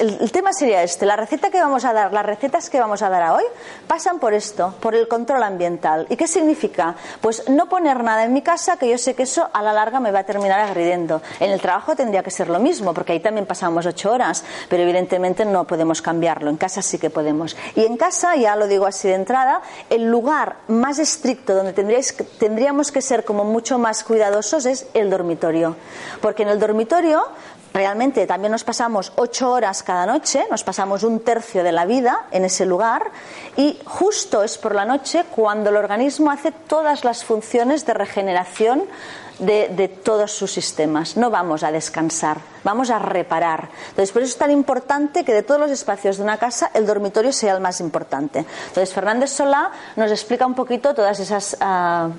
El, tema sería este. La receta que vamos a dar, las recetas que vamos a dar a hoy, pasan por esto, por el control ambiental. ¿Y qué significa? Pues no poner nada en mi casa que yo sé que eso a la larga me va a terminar agrediendo. En el trabajo tendría que ser lo mismo, porque ahí también pasamos ocho horas, pero evidentemente no podemos cambiarlo. En casa sí que podemos. Y en casa, ya lo digo así de entrada, el lugar más estricto donde tendríamos que ser como mucho más cuidadosos es el dormitorio. Porque en el dormitorio realmente también nos pasamos ocho horas cada noche, nos pasamos un tercio de la vida en ese lugar y justo es por la noche cuando el organismo hace todas las funciones de regeneración de, todos sus sistemas. No vamos a descansar, vamos a reparar. Entonces, por eso es tan importante que de todos los espacios de una casa el dormitorio sea el más importante. Entonces, Fernández Solá nos explica un poquito todas esas ah,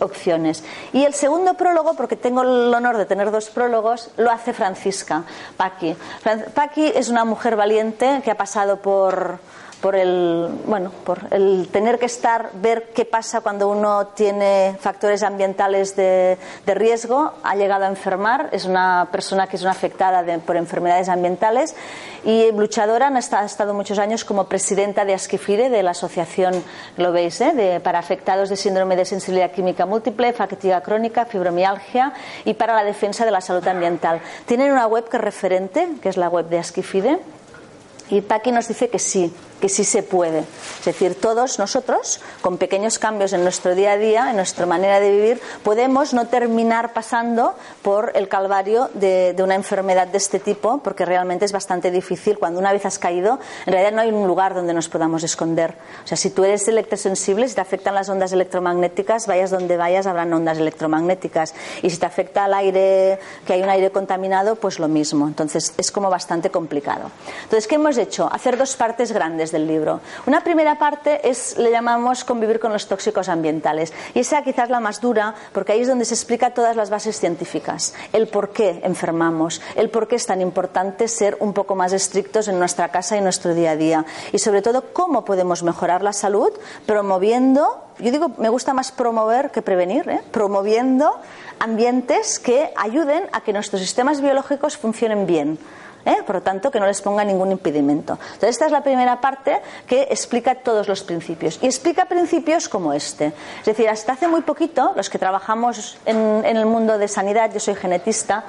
opciones. Y el segundo prólogo, porque tengo el honor de tener dos prólogos, lo hace Francisca Paqui. Paqui es una mujer valiente que ha pasado por por el, bueno, por el tener que estar, ver qué pasa cuando uno tiene factores ambientales de, de riesgo, ha llegado a enfermar, es una persona que es una afectada por enfermedades ambientales y luchadora, ha estado muchos años como presidenta de Asquifire, de la asociación, lo veis, ¿eh? de, para afectados de síndrome de sensibilidad química múltiple, fatiga crónica, fibromialgia y para la defensa de la salud ambiental. Tienen una web que es referente, que es la web de Asquifide, y Paqui nos dice que sí, que sí se puede. Es decir, todos nosotros, con pequeños cambios en nuestro día a día, en nuestra manera de vivir, podemos no terminar pasando por el calvario de, una enfermedad de este tipo, porque realmente es bastante difícil. Cuando una vez has caído, en realidad no hay un lugar donde nos podamos esconder. O sea, si tú eres electrosensible, si te afectan las ondas electromagnéticas, vayas donde vayas, habrán ondas electromagnéticas. Y si te afecta el aire, que hay un aire contaminado, pues lo mismo. Entonces, es como bastante complicado. Entonces, ¿qué hemos hecho? Hacer dos partes grandes del libro. Una primera parte es, le llamamos convivir con los tóxicos ambientales. Y esa quizás la más dura, porque ahí es donde se explica todas las bases científicas. El por qué enfermamos, el por qué es tan importante ser un poco más estrictos en nuestra casa y nuestro día a día. Y sobre todo, cómo podemos mejorar la salud promoviendo, yo digo, me gusta más promover que prevenir, ¿eh? promoviendo ambientes que ayuden a que nuestros sistemas biológicos funcionen bien ¿eh? por lo tanto que no les ponga ningún impedimento. Entonces, esta es la primera parte que explica todos los principios. Y explica principios como este. Es decir, hasta hace muy poquito, los que trabajamos en, el mundo de sanidad, yo soy genetista,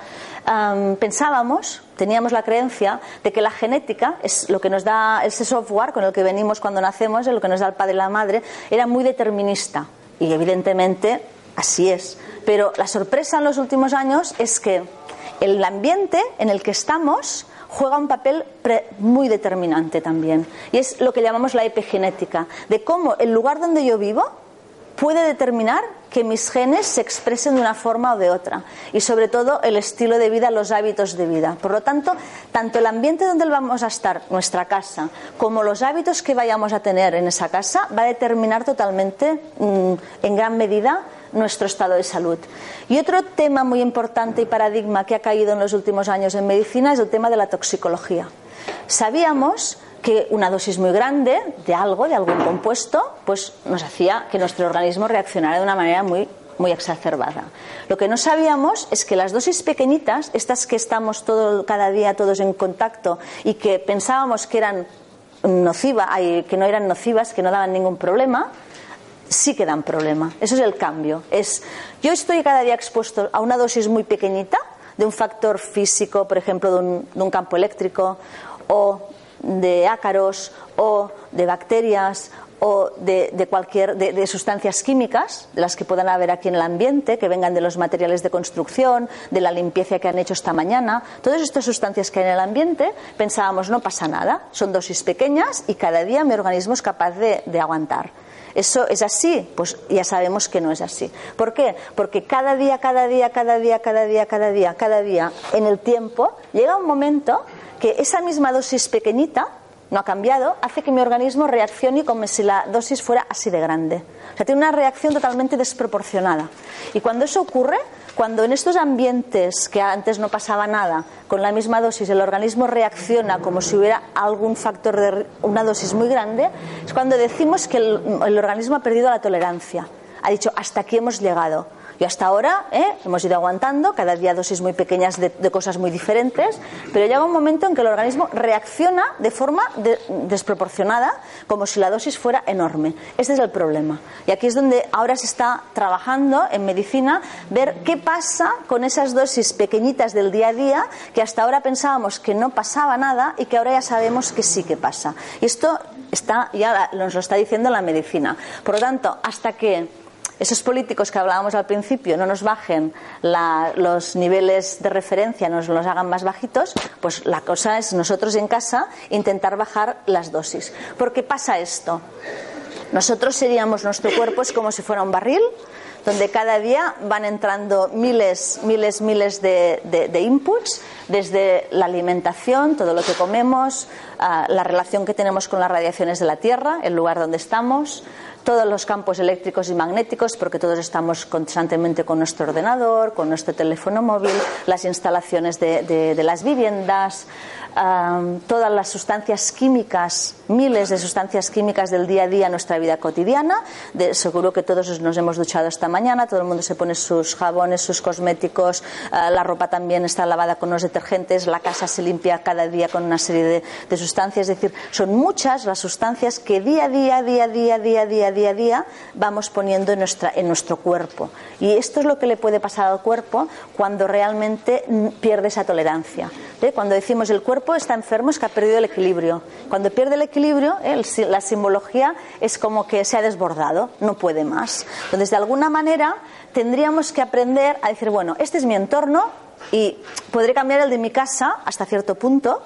pensábamos, teníamos la creencia de que la genética es lo que nos da ese software con el que venimos cuando nacemos, es lo que nos da el padre y la madre, era muy determinista. Y evidentemente así es. Pero la sorpresa en los últimos años es que el ambiente en el que estamos juega un papel muy determinante también. Y es lo que llamamos la epigenética, de cómo el lugar donde yo vivo puede determinar que mis genes se expresen de una forma o de otra. Y sobre todo el estilo de vida, los hábitos de vida. Por lo tanto, tanto el ambiente donde vamos a estar, nuestra casa, como los hábitos que vayamos a tener en esa casa, va a determinar totalmente, mm, en gran medida, nuestro estado de salud. Y otro tema muy importante y paradigma que ha caído en los últimos años en medicina es el tema de la toxicología. Sabíamos que una dosis muy grande de algo, de algún compuesto, pues nos hacía que nuestro organismo reaccionara de una manera muy muy exacerbada. Lo que no sabíamos es que las dosis pequeñitas, estas que estamos todo, cada día todos en contacto y que pensábamos que eran nocivas, que no eran nocivas, que no daban ningún problema, sí que dan problema. Eso es el cambio. Es, yo estoy cada día expuesto a una dosis muy pequeñita de un factor físico, por ejemplo, de un, campo eléctrico, o de ácaros, o de bacterias, o de, cualquier de, sustancias químicas, de las que puedan haber aquí en el ambiente, que vengan de los materiales de construcción, de la limpieza que han hecho esta mañana. Todas estas sustancias que hay en el ambiente, pensábamos no pasa nada, son dosis pequeñas y cada día mi organismo es capaz de aguantar. ¿Eso es así? Pues ya sabemos que no es así. ¿Por qué? Porque cada día, cada día, cada día, cada día, cada día, cada día, en el tiempo, llega un momento que esa misma dosis pequeñita no ha cambiado, hace que mi organismo reaccione como si la dosis fuera así de grande. O sea, tiene una reacción totalmente desproporcionada. Y cuando eso ocurre, cuando en estos ambientes que antes no pasaba nada, con la misma dosis el organismo reacciona como si hubiera algún factor de una dosis muy grande, es cuando decimos que el, organismo ha perdido la tolerancia. Ha dicho, hasta aquí hemos llegado y hasta ahora ¿eh? hemos ido aguantando, cada día dosis muy pequeñas de, cosas muy diferentes, pero llega un momento en que el organismo reacciona de forma desproporcionada, como si la dosis fuera enorme. Este es el problema. Y aquí es donde ahora se está trabajando en medicina, ver qué pasa con esas dosis pequeñitas del día a día, que hasta ahora pensábamos que no pasaba nada y que ahora ya sabemos que sí que pasa. Y esto está, ya nos lo está diciendo la medicina. Por lo tanto, hasta que esos políticos que hablábamos al principio no nos bajen los niveles de referencia, nos los hagan más bajitos, pues la cosa es nosotros en casa intentar bajar las dosis. Porque pasa esto. Nosotros seríamos, nuestro cuerpo es como si fuera un barril donde cada día van entrando miles, miles, miles de, inputs, desde la alimentación, todo lo que comemos, ah, la relación que tenemos con las radiaciones de la Tierra, el lugar donde estamos, todos los campos eléctricos y magnéticos, porque todos estamos constantemente con nuestro ordenador, con nuestro teléfono móvil, las instalaciones de, las viviendas, todas las sustancias químicas, miles de sustancias químicas del día a día en nuestra vida cotidiana. seguro que todos nos hemos duchado esta mañana, todo el mundo se pone sus jabones, sus cosméticos, ah, la ropa también está lavada con los detergentes, la casa se limpia cada día con una serie de, de sustancias. Es decir, son muchas las sustancias que día a día, día a día, día a día, día a día vamos poniendo en, nuestra, en nuestro cuerpo. Y esto es lo que le puede pasar al cuerpo cuando realmente pierde esa tolerancia. ¿Eh? Cuando decimos el cuerpo está enfermo es que ha perdido el equilibrio. Cuando pierde el equilibrio, la simbología es como que se ha desbordado, no puede más. Entonces, de alguna manera, tendríamos que aprender a decir, bueno, este es mi entorno y podré cambiar el de mi casa hasta cierto punto,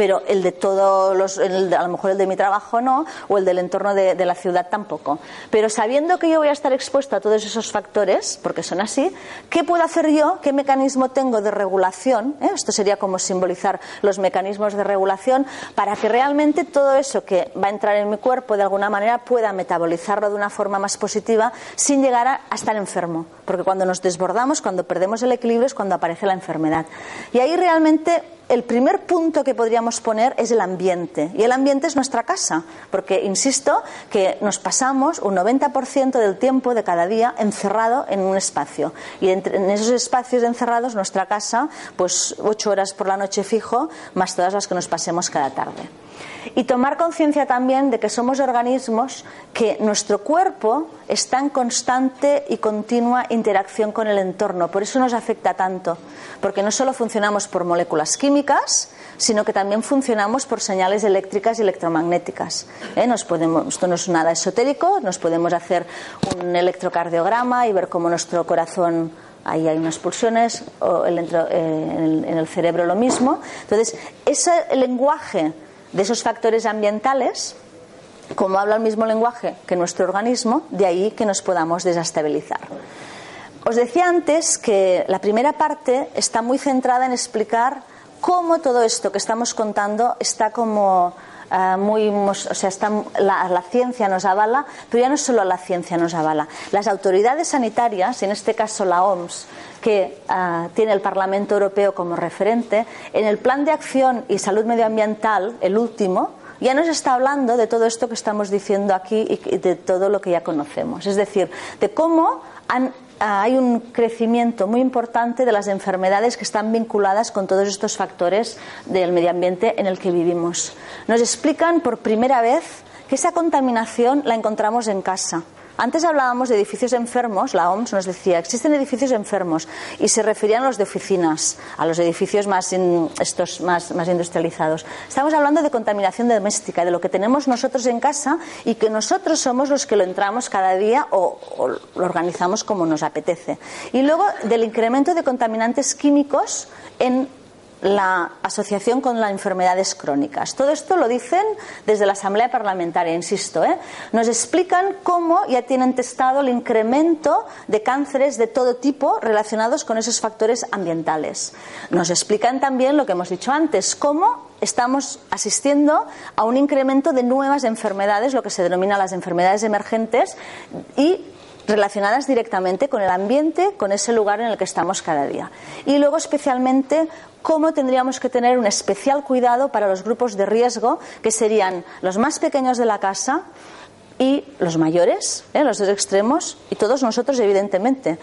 pero el de todos los, a lo mejor el de mi trabajo no, o el del entorno de, la ciudad tampoco. Pero sabiendo que yo voy a estar expuesto a todos esos factores, porque son así, ¿qué puedo hacer yo? ¿Qué mecanismo tengo de regulación? ¿Eh? Esto sería como simbolizar los mecanismos de regulación para que realmente todo eso que va a entrar en mi cuerpo de alguna manera pueda metabolizarlo de una forma más positiva sin llegar a, a estar enfermo. Porque cuando nos desbordamos, cuando perdemos el equilibrio es cuando aparece la enfermedad. Y ahí realmente el primer punto que podríamos poner es el ambiente. Y el ambiente es nuestra casa, porque insisto que nos pasamos un 90% del tiempo de cada día encerrado en un espacio. Y en esos espacios encerrados, nuestra casa, pues ocho horas por la noche fijo, más todas las que nos pasemos cada tarde. Y tomar conciencia también de que somos organismos que nuestro cuerpo está en constante y continua interacción con el entorno. Por eso nos afecta tanto. Porque no solo funcionamos por moléculas químicas, sino que también funcionamos por señales eléctricas y electromagnéticas. ¿Eh? Nos podemos, esto no es nada esotérico, nos podemos hacer un electrocardiograma y ver cómo nuestro corazón ahí hay unas pulsiones, o el, eh, en el cerebro lo mismo. Entonces, ese lenguaje de esos factores ambientales, como habla el mismo lenguaje que nuestro organismo, de ahí que nos podamos desestabilizar. Os decía antes que la primera parte está muy centrada en explicar cómo todo esto que estamos contando está como eh, muy, o sea, la, ciencia nos avala, pero ya no solo la ciencia nos avala. Las autoridades sanitarias, en este caso la OMS, que ah, tiene el Parlamento Europeo como referente, en el Plan de Acción y Salud Medioambiental, el último, ya nos está hablando de todo esto que estamos diciendo aquí y de todo lo que ya conocemos. Es decir, de cómo ah, hay un crecimiento muy importante de las enfermedades que están vinculadas con todos estos factores del medio ambiente en el que vivimos. Nos explican por primera vez que esa contaminación la encontramos en casa antes hablábamos de edificios enfermos, la OMS nos decía, existen edificios enfermos y se referían a los de oficinas, a los edificios más, estos más, más industrializados. Estamos hablando de contaminación doméstica, de lo que tenemos nosotros en casa y que nosotros somos los que lo entramos cada día o, o lo organizamos como nos apetece. Y luego del incremento de contaminantes químicos en la asociación con las enfermedades crónicas. Todo esto lo dicen desde la Asamblea Parlamentaria, insisto. ¿eh? Nos explican cómo ya tienen testado el incremento de cánceres de todo tipo relacionados con esos factores ambientales. Nos explican también lo que hemos dicho antes, cómo estamos asistiendo a un incremento de nuevas enfermedades, lo que se denomina las enfermedades emergentes, y relacionadas directamente con el ambiente, con ese lugar en el que estamos cada día. Y luego, especialmente, cómo tendríamos que tener un especial cuidado para los grupos de riesgo, que serían los más pequeños de la casa, y los mayores, ¿eh? los dos extremos, y todos nosotros, evidentemente.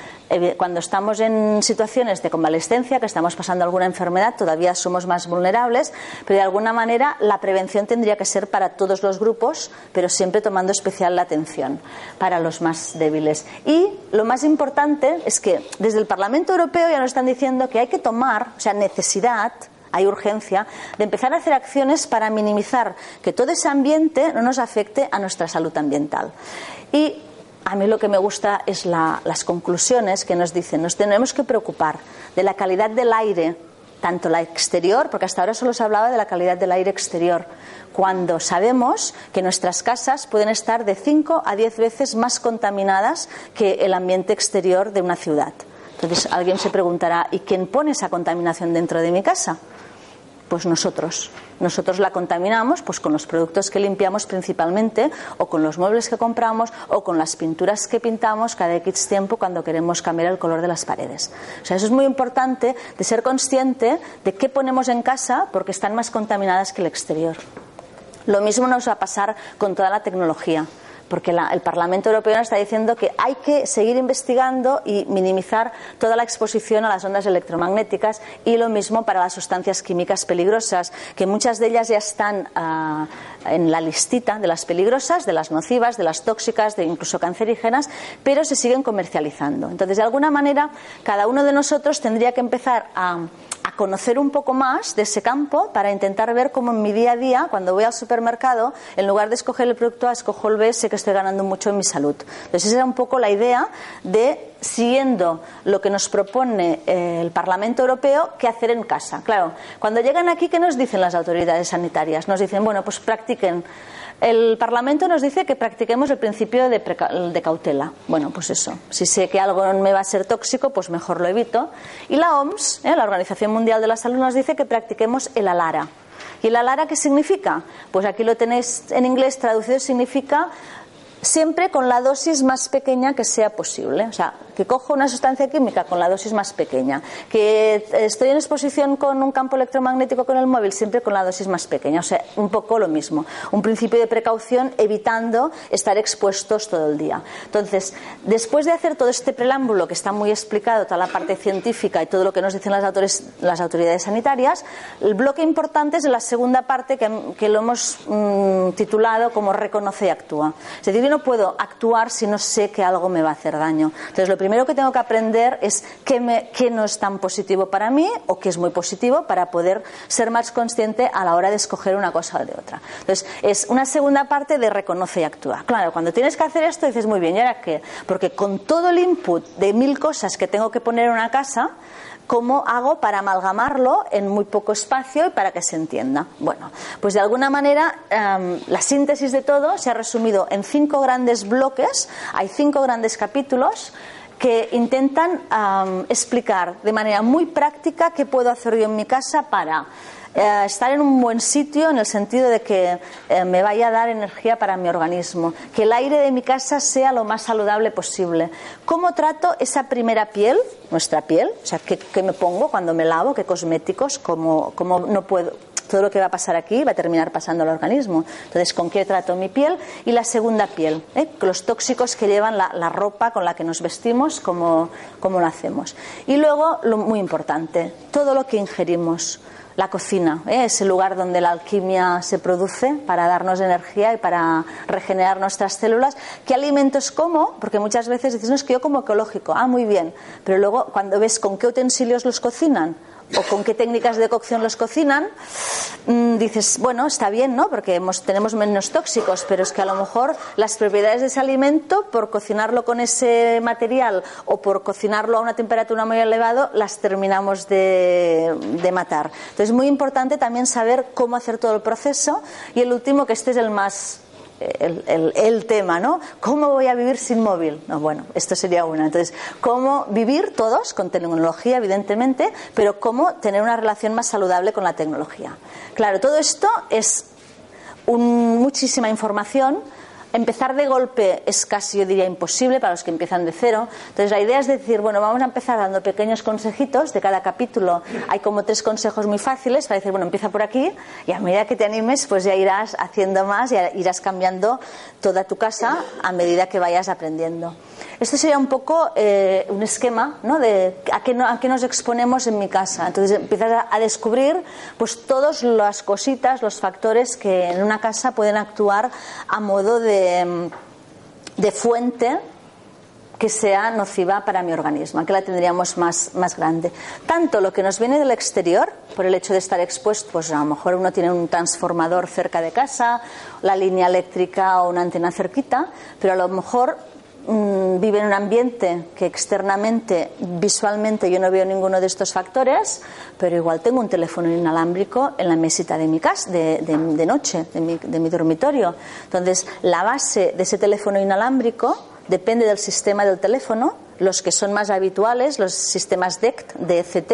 Cuando estamos en situaciones de convalescencia, que estamos pasando alguna enfermedad, todavía somos más vulnerables, pero de alguna manera la prevención tendría que ser para todos los grupos, pero siempre tomando especial la atención para los más débiles. Y lo más importante es que desde el Parlamento Europeo ya nos están diciendo que hay que tomar, o sea, necesidad, hay urgencia de empezar a hacer acciones para minimizar que todo ese ambiente no nos afecte a nuestra salud ambiental. Y a mí lo que me gusta es las conclusiones que nos dicen, nos tenemos que preocupar de la calidad del aire, tanto la exterior, porque hasta ahora solo se hablaba de la calidad del aire exterior, cuando sabemos que nuestras casas pueden estar de 5 a 10 veces más contaminadas que el ambiente exterior de una ciudad. Entonces alguien se preguntará, ¿y quién pone esa contaminación dentro de mi casa? Pues nosotros. Nosotros la contaminamos pues con los productos que limpiamos principalmente o con los muebles que compramos o con las pinturas que pintamos cada X tiempo cuando queremos cambiar el color de las paredes. O sea, eso es muy importante de ser consciente de qué ponemos en casa porque están más contaminadas que el exterior. Lo mismo nos va a pasar con toda la tecnología porque el Parlamento Europeo está diciendo que hay que seguir investigando y minimizar toda la exposición a las ondas electromagnéticas y lo mismo para las sustancias químicas peligrosas, que muchas de ellas ya están ah, en la listita de las peligrosas, de las nocivas, de las tóxicas, de incluso cancerígenas, pero se siguen comercializando. Entonces, de alguna manera, cada uno de nosotros tendría que empezar a conocer un poco más de ese campo para intentar ver cómo en mi día a día, cuando voy al supermercado, en lugar de escoger el producto A, escojo el B, estoy ganando mucho en mi salud. Entonces, esa era un poco la idea de, siguiendo lo que nos propone eh, el Parlamento Europeo, qué hacer en casa. Claro, cuando llegan aquí, ¿qué nos dicen las autoridades sanitarias? Nos dicen, bueno, pues practiquen el Parlamento nos dice que practiquemos el principio de, cautela. Bueno, pues eso. Si sé que algo me va a ser tóxico, pues mejor lo evito. Y la OMS, ¿eh? la Organización Mundial de la Salud, nos dice que practiquemos el ALARA. ¿Y el ALARA qué significa? Pues aquí lo tenéis en inglés traducido, significa siempre con la dosis más pequeña que sea posible. O sea, que cojo una sustancia química con la dosis más pequeña, que estoy en exposición con un campo electromagnético con el móvil, siempre con la dosis más pequeña. O sea, un poco lo mismo. Un principio de precaución evitando estar expuestos todo el día. Entonces, después de hacer todo este preámbulo que está muy explicado, toda la parte científica y todo lo que nos dicen las, autores, las autoridades sanitarias, el bloque importante es la segunda parte que, lo hemos mm, titulado como reconoce y actúa. Es decir, no puedo actuar si no sé que algo me va a hacer daño. Entonces, lo primero que tengo que aprender es qué, me, qué no es tan positivo para mí o qué es muy positivo para poder ser más consciente a la hora de escoger una cosa o de otra. Entonces, es una segunda parte de reconoce y actúa. Claro, cuando tienes que hacer esto dices, muy bien, ¿y ahora qué? Porque con todo el input de mil cosas que tengo que poner en una casa, ¿Cómo hago para amalgamarlo en muy poco espacio y para que se entienda? Bueno, pues de alguna manera em, la síntesis de todo se ha resumido en cinco grandes bloques, hay cinco grandes capítulos que intentan explicar de manera muy práctica qué puedo hacer yo en mi casa para eh, estar en un buen sitio en el sentido de que eh, me vaya a dar energía para mi organismo, que el aire de mi casa sea lo más saludable posible. ¿Cómo trato esa primera piel, nuestra piel? O sea, ¿qué, me pongo cuando me lavo? ¿Qué cosméticos? ¿Cómo, cómo no puedo? todo lo que va a pasar aquí va a terminar pasando al organismo. Entonces, ¿con qué trato mi piel? Y la segunda piel, ¿eh? los tóxicos que llevan la, ropa con la que nos vestimos, cómo, cómo lo hacemos. Y luego, lo muy importante, todo lo que ingerimos la cocina, ¿eh? ese lugar donde la alquimia se produce para darnos energía y para regenerar nuestras células. ¿Qué alimentos como? Porque muchas veces dices, no, es que yo como ecológico. Ah, muy bien. Pero luego, cuando ves con qué utensilios los cocinan, o con qué técnicas de cocción los cocinan, mm, dices, bueno, está bien, ¿no? Porque tenemos menos tóxicos, pero es que a lo mejor las propiedades de ese alimento, por cocinarlo con ese material o por cocinarlo a una temperatura muy elevada, las terminamos de, de matar. Entonces es muy importante también saber cómo hacer todo el proceso y el último, que este es el más el, tema, ¿no? ¿Cómo voy a vivir sin móvil? No, bueno, esto sería una. Entonces, ¿cómo vivir todos con tecnología, evidentemente, pero cómo tener una relación más saludable con la tecnología? Claro, todo esto es muchísima información Empezar de golpe es casi, yo diría, imposible para los que empiezan de cero. Entonces, la idea es decir, bueno, vamos a empezar dando pequeños consejitos. De cada capítulo hay como tres consejos muy fáciles para decir, bueno, empieza por aquí y a medida que te animes, pues ya irás haciendo más y irás cambiando toda tu casa a medida que vayas aprendiendo. Este sería un poco eh, un esquema ¿no? de a qué, a qué, nos exponemos en mi casa. Entonces empiezas a, descubrir pues todas las cositas, los factores que en una casa pueden actuar a modo de, de fuente que sea nociva para mi organismo, que la tendríamos más, más grande. Tanto lo que nos viene del exterior, por el hecho de estar expuesto, pues a lo mejor uno tiene un transformador cerca de casa, la línea eléctrica o una antena cerquita, pero a lo mejor Mm, vive en un ambiente que externamente, visualmente, yo no veo ninguno de estos factores, pero igual tengo un teléfono inalámbrico en la mesita de mi casa, de, de, noche, de mi, de mi dormitorio. Entonces, la base de ese teléfono inalámbrico depende del sistema del teléfono. Los que son más habituales, los sistemas DECT, DECT,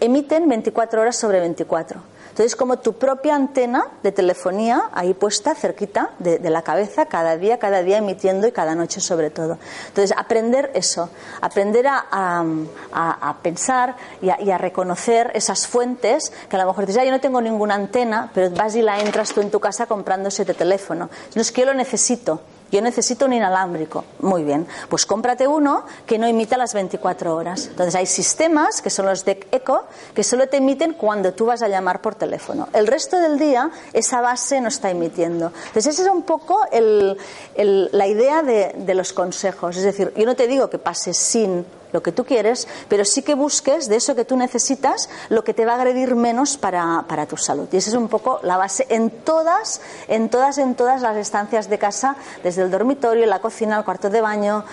emiten 24 horas sobre 24. Entonces, como tu propia antena de telefonía ahí puesta cerquita de, la cabeza, cada día, cada día emitiendo y cada noche sobre todo. Entonces, aprender eso, aprender a, pensar y, a, reconocer esas fuentes que a lo mejor dices, ah, yo no tengo ninguna antena, pero vas y la entras tú en tu casa comprando ese teléfono. No es que yo lo necesito, yo necesito un inalámbrico. Muy bien, pues cómprate uno que no emita las 24 horas. Entonces hay sistemas, que son los de Eco, que solo te emiten cuando tú vas a llamar por teléfono. El resto del día esa base no está emitiendo. Entonces esa es un poco la idea de, de los consejos. Es decir, yo no te digo que pases sin lo que tú quieres, pero sí que busques de eso que tú necesitas lo que te va a agredir menos para, para tu salud. Y esa es un poco la base en todas, en todas, en todas las estancias de casa, desde el dormitorio, la cocina, el cuarto de baño,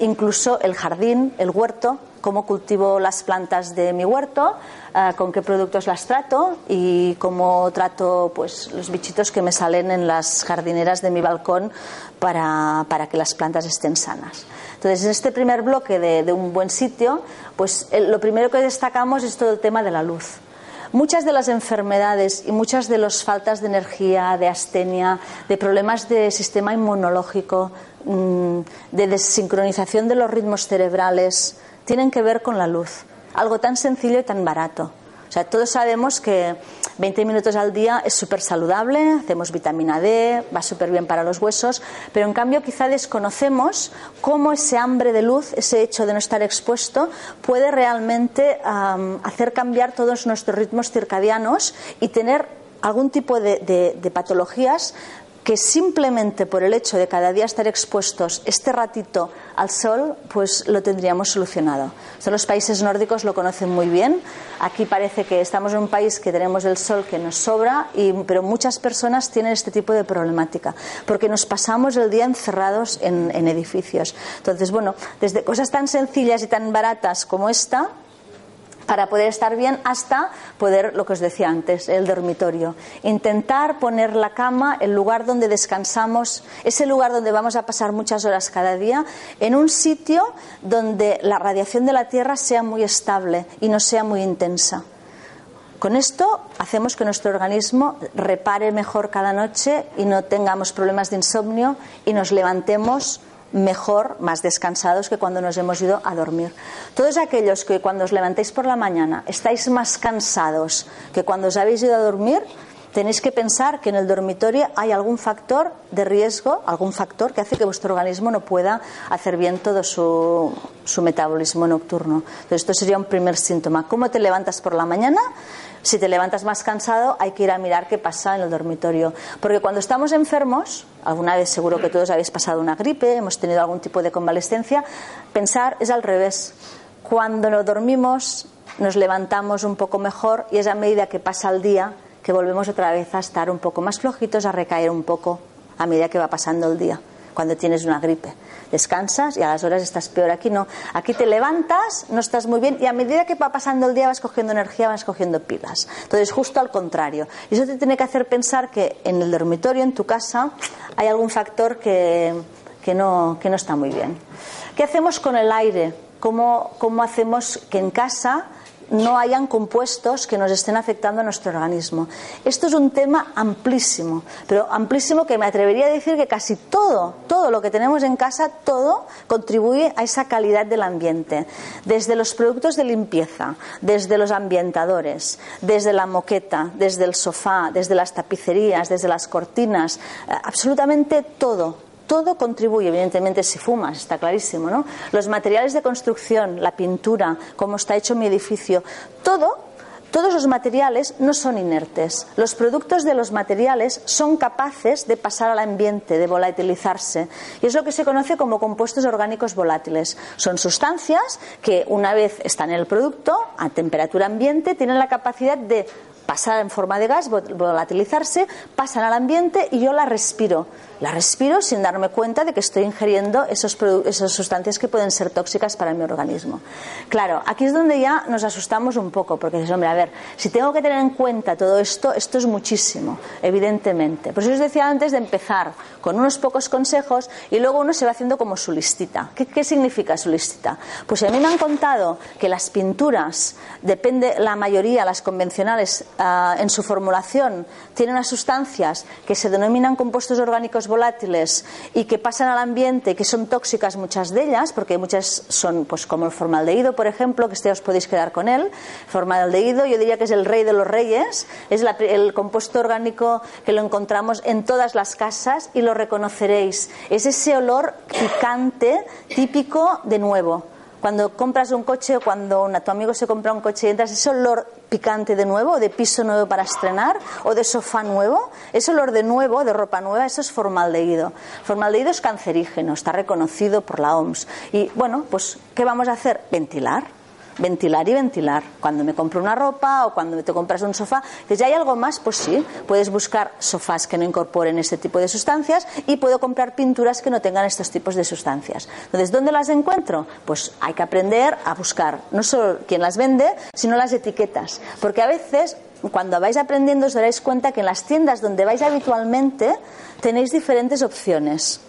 incluso el jardín, el huerto, cómo cultivo las plantas de mi huerto, eh, con qué productos las trato y cómo trato pues, los bichitos que me salen en las jardineras de mi balcón para, para que las plantas estén sanas. Entonces, en este primer bloque de, un buen sitio, pues lo primero que destacamos es todo el tema de la luz. Muchas de las enfermedades y muchas de las faltas de energía, de astenia, de problemas de sistema inmunológico, mm, de desincronización de los ritmos cerebrales, tienen que ver con la luz. Algo tan sencillo y tan barato. O sea, todos sabemos que 20 minutos al día es súper saludable, hacemos vitamina D, va súper bien para los huesos, pero en cambio quizá desconocemos cómo ese hambre de luz, ese hecho de no estar expuesto, puede realmente hacer cambiar todos nuestros ritmos circadianos y tener algún tipo de patologías que simplemente por el hecho de cada día estar expuestos este ratito al sol, pues lo tendríamos solucionado. los países nórdicos lo conocen muy bien. Aquí parece que estamos en un país que tenemos el sol que nos sobra, y, pero muchas personas tienen este tipo de problemática, porque nos pasamos el día encerrados en, en edificios. Entonces, bueno, desde cosas tan sencillas y tan baratas como esta, para poder estar bien hasta poder, lo que os decía antes, el dormitorio. Intentar poner la cama, el lugar donde descansamos, ese lugar donde vamos a pasar muchas horas cada día, en un sitio donde la radiación de la Tierra sea muy estable y no sea muy intensa. Con esto hacemos que nuestro organismo repare mejor cada noche y no tengamos problemas de insomnio y nos levantemos mejor, más descansados que cuando nos hemos ido a dormir. Todos aquellos que cuando os levantéis por la mañana estáis más cansados que cuando os habéis ido a dormir, tenéis que pensar que en el dormitorio hay algún factor de riesgo, algún factor que hace que vuestro organismo no pueda hacer bien todo su, su metabolismo nocturno. Entonces, esto sería un primer síntoma. ¿Cómo te levantas por la mañana? Si te levantas más cansado, hay que ir a mirar qué pasa en el dormitorio. Porque cuando estamos enfermos, alguna vez seguro que todos habéis pasado una gripe, hemos tenido algún tipo de convalescencia, pensar es al revés. Cuando nos dormimos, nos levantamos un poco mejor y es a medida que pasa el día que volvemos otra vez a estar un poco más flojitos, a recaer un poco a medida que va pasando el día. Cuando tienes una gripe. Descansas y a las horas estás peor. Aquí no. Aquí te levantas, no estás muy bien y a medida que va pasando el día vas cogiendo energía, vas cogiendo pilas. Entonces, justo al contrario. Y eso te tiene que hacer pensar que en el dormitorio, en tu casa, hay algún factor que, que, no, que no está muy bien. ¿Qué hacemos con el aire? ¿Cómo, cómo hacemos que en casa no hayan compuestos que nos estén afectando a nuestro organismo. Esto es un tema amplísimo, pero amplísimo que me atrevería a decir que casi todo, todo lo que tenemos en casa, todo contribuye a esa calidad del ambiente. Desde los productos de limpieza, desde los ambientadores, desde la moqueta, desde el sofá, desde las tapicerías, desde las cortinas, eh, absolutamente todo todo contribuye, evidentemente, si fumas, está clarísimo, ¿no? Los materiales de construcción, la pintura, cómo está hecho mi edificio, todo todos los materiales no son inertes. Los productos de los materiales son capaces de pasar al ambiente, de volatilizarse. Y es lo que se conoce como compuestos orgánicos volátiles. Son sustancias que, una vez están en el producto, a temperatura ambiente, tienen la capacidad de pasar en forma de gas, volatilizarse, pasan al ambiente y yo la respiro. La respiro sin darme cuenta de que estoy ingiriendo esos esas sustancias que pueden ser tóxicas para mi organismo. Claro, aquí es donde ya nos asustamos un poco, porque dices, hombre, a ver, si tengo que tener en cuenta todo esto, esto es muchísimo, evidentemente. Por eso os decía antes de empezar con unos pocos consejos y luego uno se va haciendo como su listita. ¿Qué, qué significa su listita? Pues a mí me han contado que las pinturas, depende la mayoría, las convencionales, ah, en su formulación, tienen unas sustancias que se denominan compuestos orgánicos volátiles y que pasan al ambiente, que son tóxicas muchas de ellas, porque muchas son pues como el formaldehído, por ejemplo, que este os podéis quedar con él. Formaldehído, yo diría que es el rey de los reyes, es el compuesto orgánico que lo encontramos en todas las casas y lo reconoceréis. Es ese olor picante típico de nuevo cuando compras un coche o cuando tu amigo se compra un coche y entras, ese olor picante de nuevo, de piso nuevo para estrenar, o de sofá nuevo, ese olor de nuevo, de ropa nueva, eso es formaldehído. Formaldehído es cancerígeno, está reconocido por la OMS. Y bueno, pues, ¿qué vamos a hacer? Ventilar ventilar y ventilar. Cuando me compro una ropa o cuando te compras un sofá, que ya hay algo más, pues sí, puedes buscar sofás que no incorporen este tipo de sustancias y puedo comprar pinturas que no tengan estos tipos de sustancias. Entonces, ¿dónde las encuentro? Pues hay que aprender a buscar no solo quién las vende, sino las etiquetas. Porque a veces cuando vais aprendiendo os daréis cuenta que en las tiendas donde vais habitualmente tenéis diferentes opciones.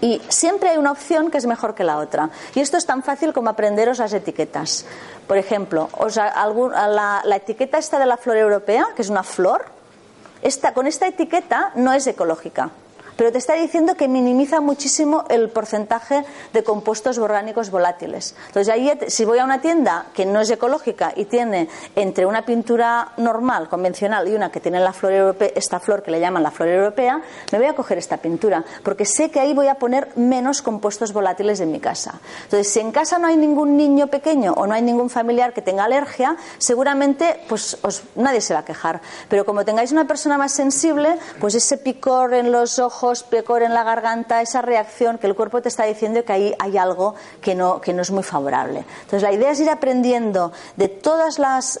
Y siempre hay una opción que es mejor que la otra. Y esto es tan fácil como aprenderos las etiquetas. Por ejemplo, la, la, etiqueta esta de la flor europea, que es una flor, esta, con esta etiqueta no es ecológica pero te está diciendo que minimiza muchísimo el porcentaje de compuestos orgánicos volátiles. Entonces, si voy a una tienda que no es ecológica y tiene entre una pintura normal, convencional, y una que tiene la flor europea, esta flor que le llaman la flor europea, me voy a coger esta pintura, porque sé que ahí voy a poner menos compuestos volátiles en mi casa. Entonces, si en casa no hay ningún niño pequeño o no hay ningún familiar que tenga alergia, seguramente pues nadie se va a quejar. Pero como tengáis una persona más sensible, pues ese picor en los ojos, pecor en la garganta, esa reacción que el cuerpo te está diciendo que ahí hay algo que no, que no es muy favorable. Entonces, la idea es ir aprendiendo de todas las,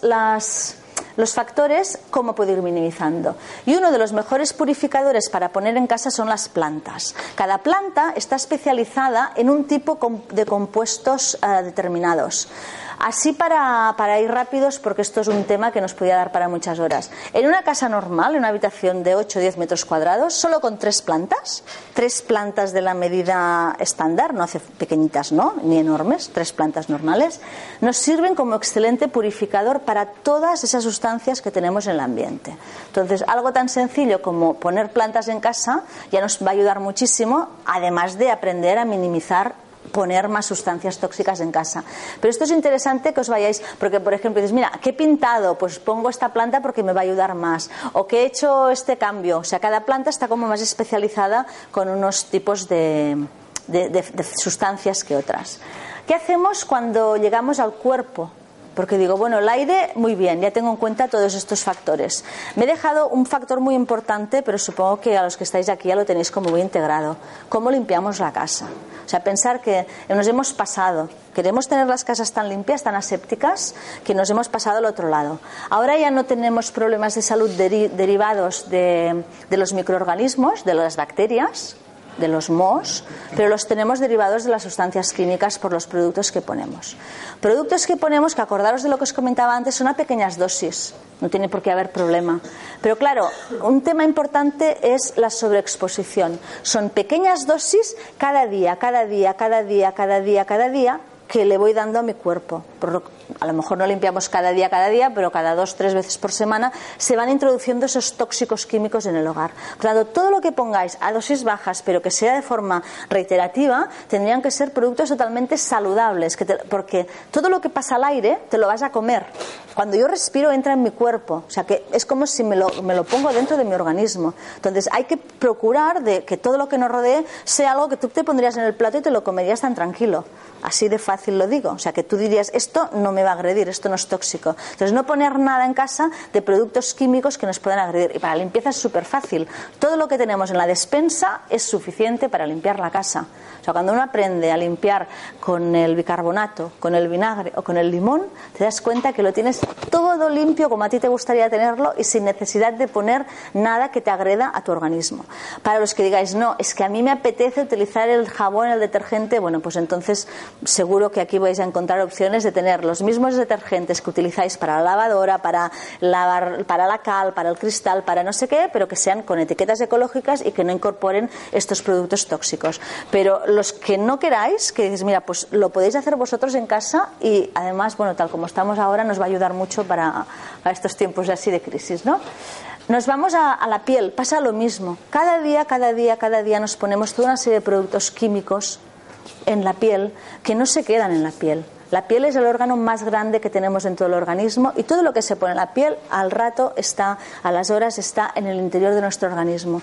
los factores, cómo puedo ir minimizando. Y uno de los mejores purificadores para poner en casa son las plantas. Cada planta está especializada en un tipo de compuestos eh, determinados. Así para, para, ir rápidos, porque esto es un tema que nos podría dar para muchas horas. En una casa normal, en una habitación de 8 o 10 metros cuadrados, solo con tres plantas, tres plantas de la medida estándar, no hace pequeñitas, ¿no? Ni enormes, tres plantas normales, nos sirven como excelente purificador para todas esas sustancias que tenemos en el ambiente. Entonces, algo tan sencillo como poner plantas en casa ya nos va a ayudar muchísimo, además de aprender a minimizar poner más sustancias tóxicas en casa. Pero esto es interesante que os vayáis, porque por ejemplo dices, mira, ¿qué he pintado? Pues pongo esta planta porque me va a ayudar más. O que he hecho este cambio. O sea, cada planta está como más especializada con unos tipos de, de sustancias que otras. ¿Qué hacemos cuando llegamos al cuerpo? Porque digo, bueno, el aire, muy bien, ya tengo en cuenta todos estos factores. Me he dejado un factor muy importante, pero supongo que a los que estáis aquí ya lo tenéis como muy integrado. ¿Cómo limpiamos la casa? O sea, pensar que nos hemos pasado. Queremos tener las casas tan limpias, tan asépticas, que nos hemos pasado al otro lado. Ahora ya no tenemos problemas de salud derivados de, de los microorganismos, de las bacterias, de los mohos, pero los tenemos derivados de las sustancias químicas por los productos que ponemos. Productos que ponemos, que acordaros de lo que os comentaba antes, son a pequeñas dosis, no tiene por qué haber problema. Pero claro, un tema importante es la sobreexposición. Son pequeñas dosis cada día, cada día, cada día, cada día, cada día, que le voy dando a mi cuerpo. A lo mejor no limpiamos cada día, cada día, pero cada dos, tres veces por semana se van introduciendo esos tóxicos químicos en el hogar. Tanto, todo lo que pongáis a dosis bajas, pero que sea de forma reiterativa, tendrían que ser productos totalmente saludables, porque todo lo que pasa al aire te lo vas a comer. Cuando yo respiro entra en mi cuerpo, o sea que es como si me lo, me lo pongo dentro de mi organismo. Entonces hay que procurar de que todo lo que nos rodee sea algo que tú te pondrías en el plato y te lo comerías tan tranquilo. Así de fácil lo digo. O sea, que tú dirías, esto no me va a agredir, esto no es tóxico. Entonces, no poner nada en casa de productos químicos que nos puedan agredir. Y para la limpieza es súper fácil. Todo lo que tenemos en la despensa es suficiente para limpiar la casa. O sea, cuando uno aprende a limpiar con el bicarbonato, con el vinagre o con el limón, te das cuenta que lo tienes todo limpio como a ti te gustaría tenerlo y sin necesidad de poner nada que te agreda a tu organismo. Para los que digáis, no, es que a mí me apetece utilizar el jabón, el detergente, bueno, pues entonces seguro que aquí vais a encontrar opciones de tener los mismos detergentes que utilizáis para la lavadora, para lavar, para la cal, para el cristal, para no sé qué, pero que sean con etiquetas ecológicas y que no incorporen estos productos tóxicos. Pero los que no queráis, que dices, mira, pues lo podéis hacer vosotros en casa y además, bueno, tal como estamos ahora, nos va a ayudar mucho para, estos tiempos así de crisis, ¿no? Nos vamos a, a, la piel, pasa lo mismo. Cada día, cada día, cada día nos ponemos toda una serie de productos químicos en la piel que no se quedan en la piel. La piel es el órgano más grande que tenemos en todo el organismo y todo lo que se pone en la piel al rato está, a las horas está en el interior de nuestro organismo.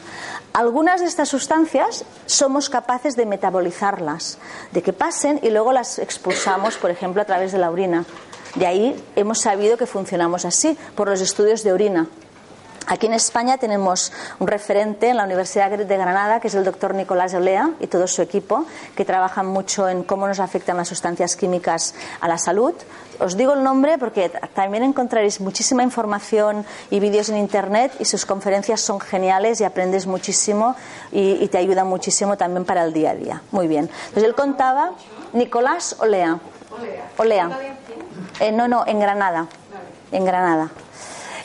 Algunas de estas sustancias somos capaces de metabolizarlas, de que pasen y luego las expulsamos, por ejemplo, a través de la orina. De ahí hemos sabido que funcionamos así, por los estudios de orina. Aquí en España tenemos un referente en la Universidad de Granada, que es el doctor Nicolás Olea y todo su equipo, que trabajan mucho en cómo nos afectan las sustancias químicas a la salud. Os digo el nombre porque también encontraréis muchísima información y vídeos en Internet y sus conferencias son geniales y aprendes muchísimo y, te ayudan muchísimo también para el día a día. Muy bien. Entonces él contaba, Nicolás Olea. Olea. Eh, no, no, en Granada. En Granada.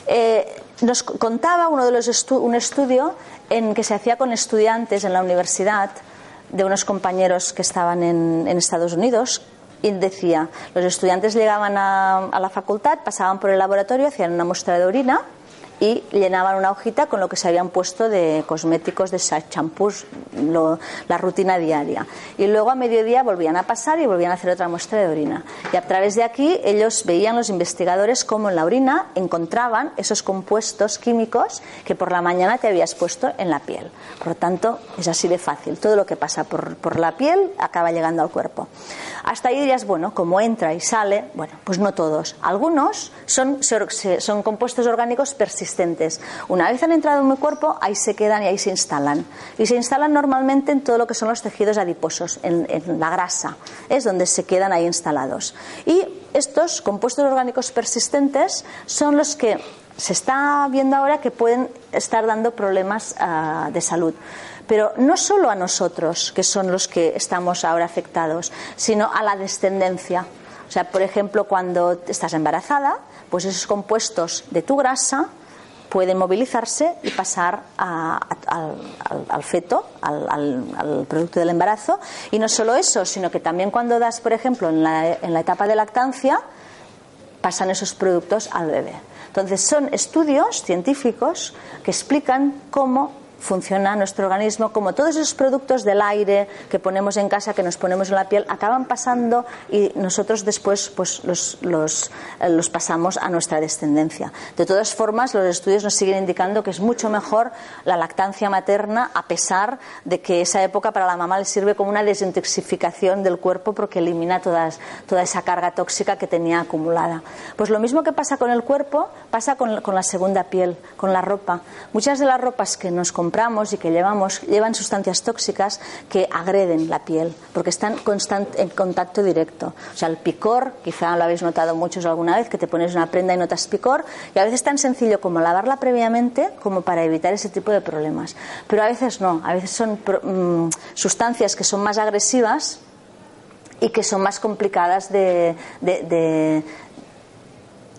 Eh, nos contaba uno de los un estudio en que se hacía con estudiantes en la universidad de unos compañeros que estaban en, Estados Unidos y decía, los estudiantes llegaban a, a la facultad, pasaban por el laboratorio, hacían una muestra de orina y llenaban una hojita con lo que se habían puesto de cosméticos, de champús, la rutina diaria. Y luego a mediodía volvían a pasar y volvían a hacer otra muestra de orina. Y a través de aquí ellos veían los investigadores cómo en la orina encontraban esos compuestos químicos que por la mañana te habías puesto en la piel. Por lo tanto, es así de fácil. Todo lo que pasa por, por la piel acaba llegando al cuerpo. Hasta ahí dirías, bueno, como entra y sale, bueno, pues no todos. Algunos son, son compuestos orgánicos persistentes. Una vez han entrado en mi cuerpo, ahí se quedan y ahí se instalan. Y se instalan normalmente en todo lo que son los tejidos adiposos, en, la grasa. Es donde se quedan ahí instalados. Y estos compuestos orgánicos persistentes son los que se está viendo ahora que pueden estar dando problemas ah, de salud. Pero no solo a nosotros, que son los que estamos ahora afectados, sino a la descendencia. O sea, por ejemplo, cuando estás embarazada, pues esos compuestos de tu grasa pueden movilizarse y pasar al, feto, al, producto del embarazo. Y no solo eso, sino que también cuando das, por ejemplo, en la, en la etapa de lactancia, pasan esos productos al bebé. Entonces, son estudios científicos que explican cómo funciona nuestro organismo, como todos esos productos del aire que ponemos en casa, que nos ponemos en la piel, acaban pasando y nosotros después pues, los, los, eh, los pasamos a nuestra descendencia. De todas formas, los estudios nos siguen indicando que es mucho mejor la lactancia materna, a pesar de que esa época para la mamá le sirve como una desintoxicación del cuerpo porque elimina todas, toda esa carga tóxica que tenía acumulada. Pues lo mismo que pasa con el cuerpo, pasa con, con la segunda piel, con la ropa. Muchas de las ropas que nos compramos compramos y que llevamos llevan sustancias tóxicas que agreden la piel porque están en contacto directo. O sea, el picor, quizá lo habéis notado muchos alguna vez, que te pones una prenda y notas picor, y a veces es tan sencillo como lavarla previamente como para evitar ese tipo de problemas. Pero a veces no, a veces son mm, sustancias que son más agresivas y que son más complicadas de,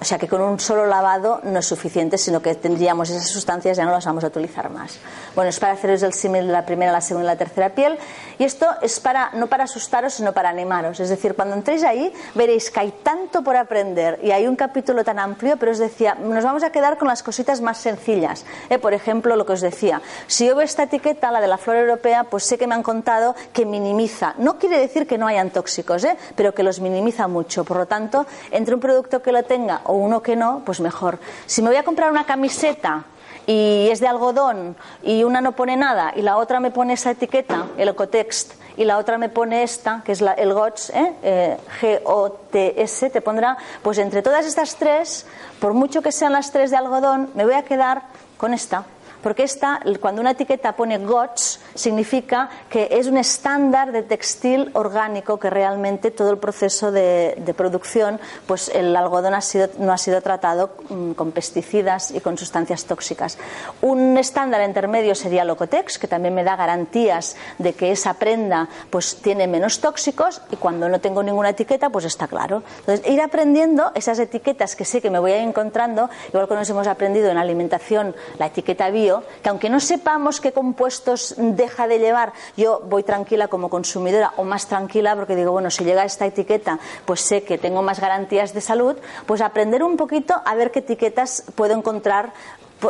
o sea que con un solo lavado no es suficiente, sino que tendríamos esas sustancias, ya no las vamos a utilizar más. Bueno, es para haceros el símil de la primera, la segunda y la tercera piel. Y esto es para, no para asustaros, sino para animaros. Es decir, cuando entréis ahí, veréis que hay tanto por aprender y hay un capítulo tan amplio, pero os decía, nos vamos a quedar con las cositas más sencillas. ¿eh? Por ejemplo, lo que os decía, si yo veo esta etiqueta, la de la flor europea, pues sé que me han contado que minimiza. No quiere decir que no hayan tóxicos, ¿eh? pero que los minimiza mucho. Por lo tanto, entre un producto que lo tenga uno que no, pues mejor. Si me voy a comprar una camiseta y es de algodón y una no pone nada y la otra me pone esa etiqueta, el Ecotext, y la otra me pone esta, que es la, el GOTS, ¿eh? eh G-O-T-S, te pondrá, pues entre todas estas tres, por mucho que sean las tres de algodón, me voy a quedar con esta. Porque esta, cuando una etiqueta pone GOTS, significa que es un estándar de textil orgánico que realmente todo el proceso de, producción, pues el algodón no ha sido tratado mm, con pesticidas y con sustancias tóxicas. Un estándar intermedio sería Locotex, que también me da garantías de que esa prenda pues tiene menos tóxicos y cuando no tengo ninguna etiqueta, pues está claro. Entonces, ir aprendiendo esas etiquetas que sé que me voy a ir encontrando, igual que nos hemos aprendido en alimentación la etiqueta bio, que aunque no sepamos qué compuestos deja de llevar, yo voy tranquila como consumidora o más tranquila porque digo, bueno, si llega esta etiqueta, pues sé que tengo más garantías de salud, pues aprender un poquito a ver qué etiquetas puedo encontrar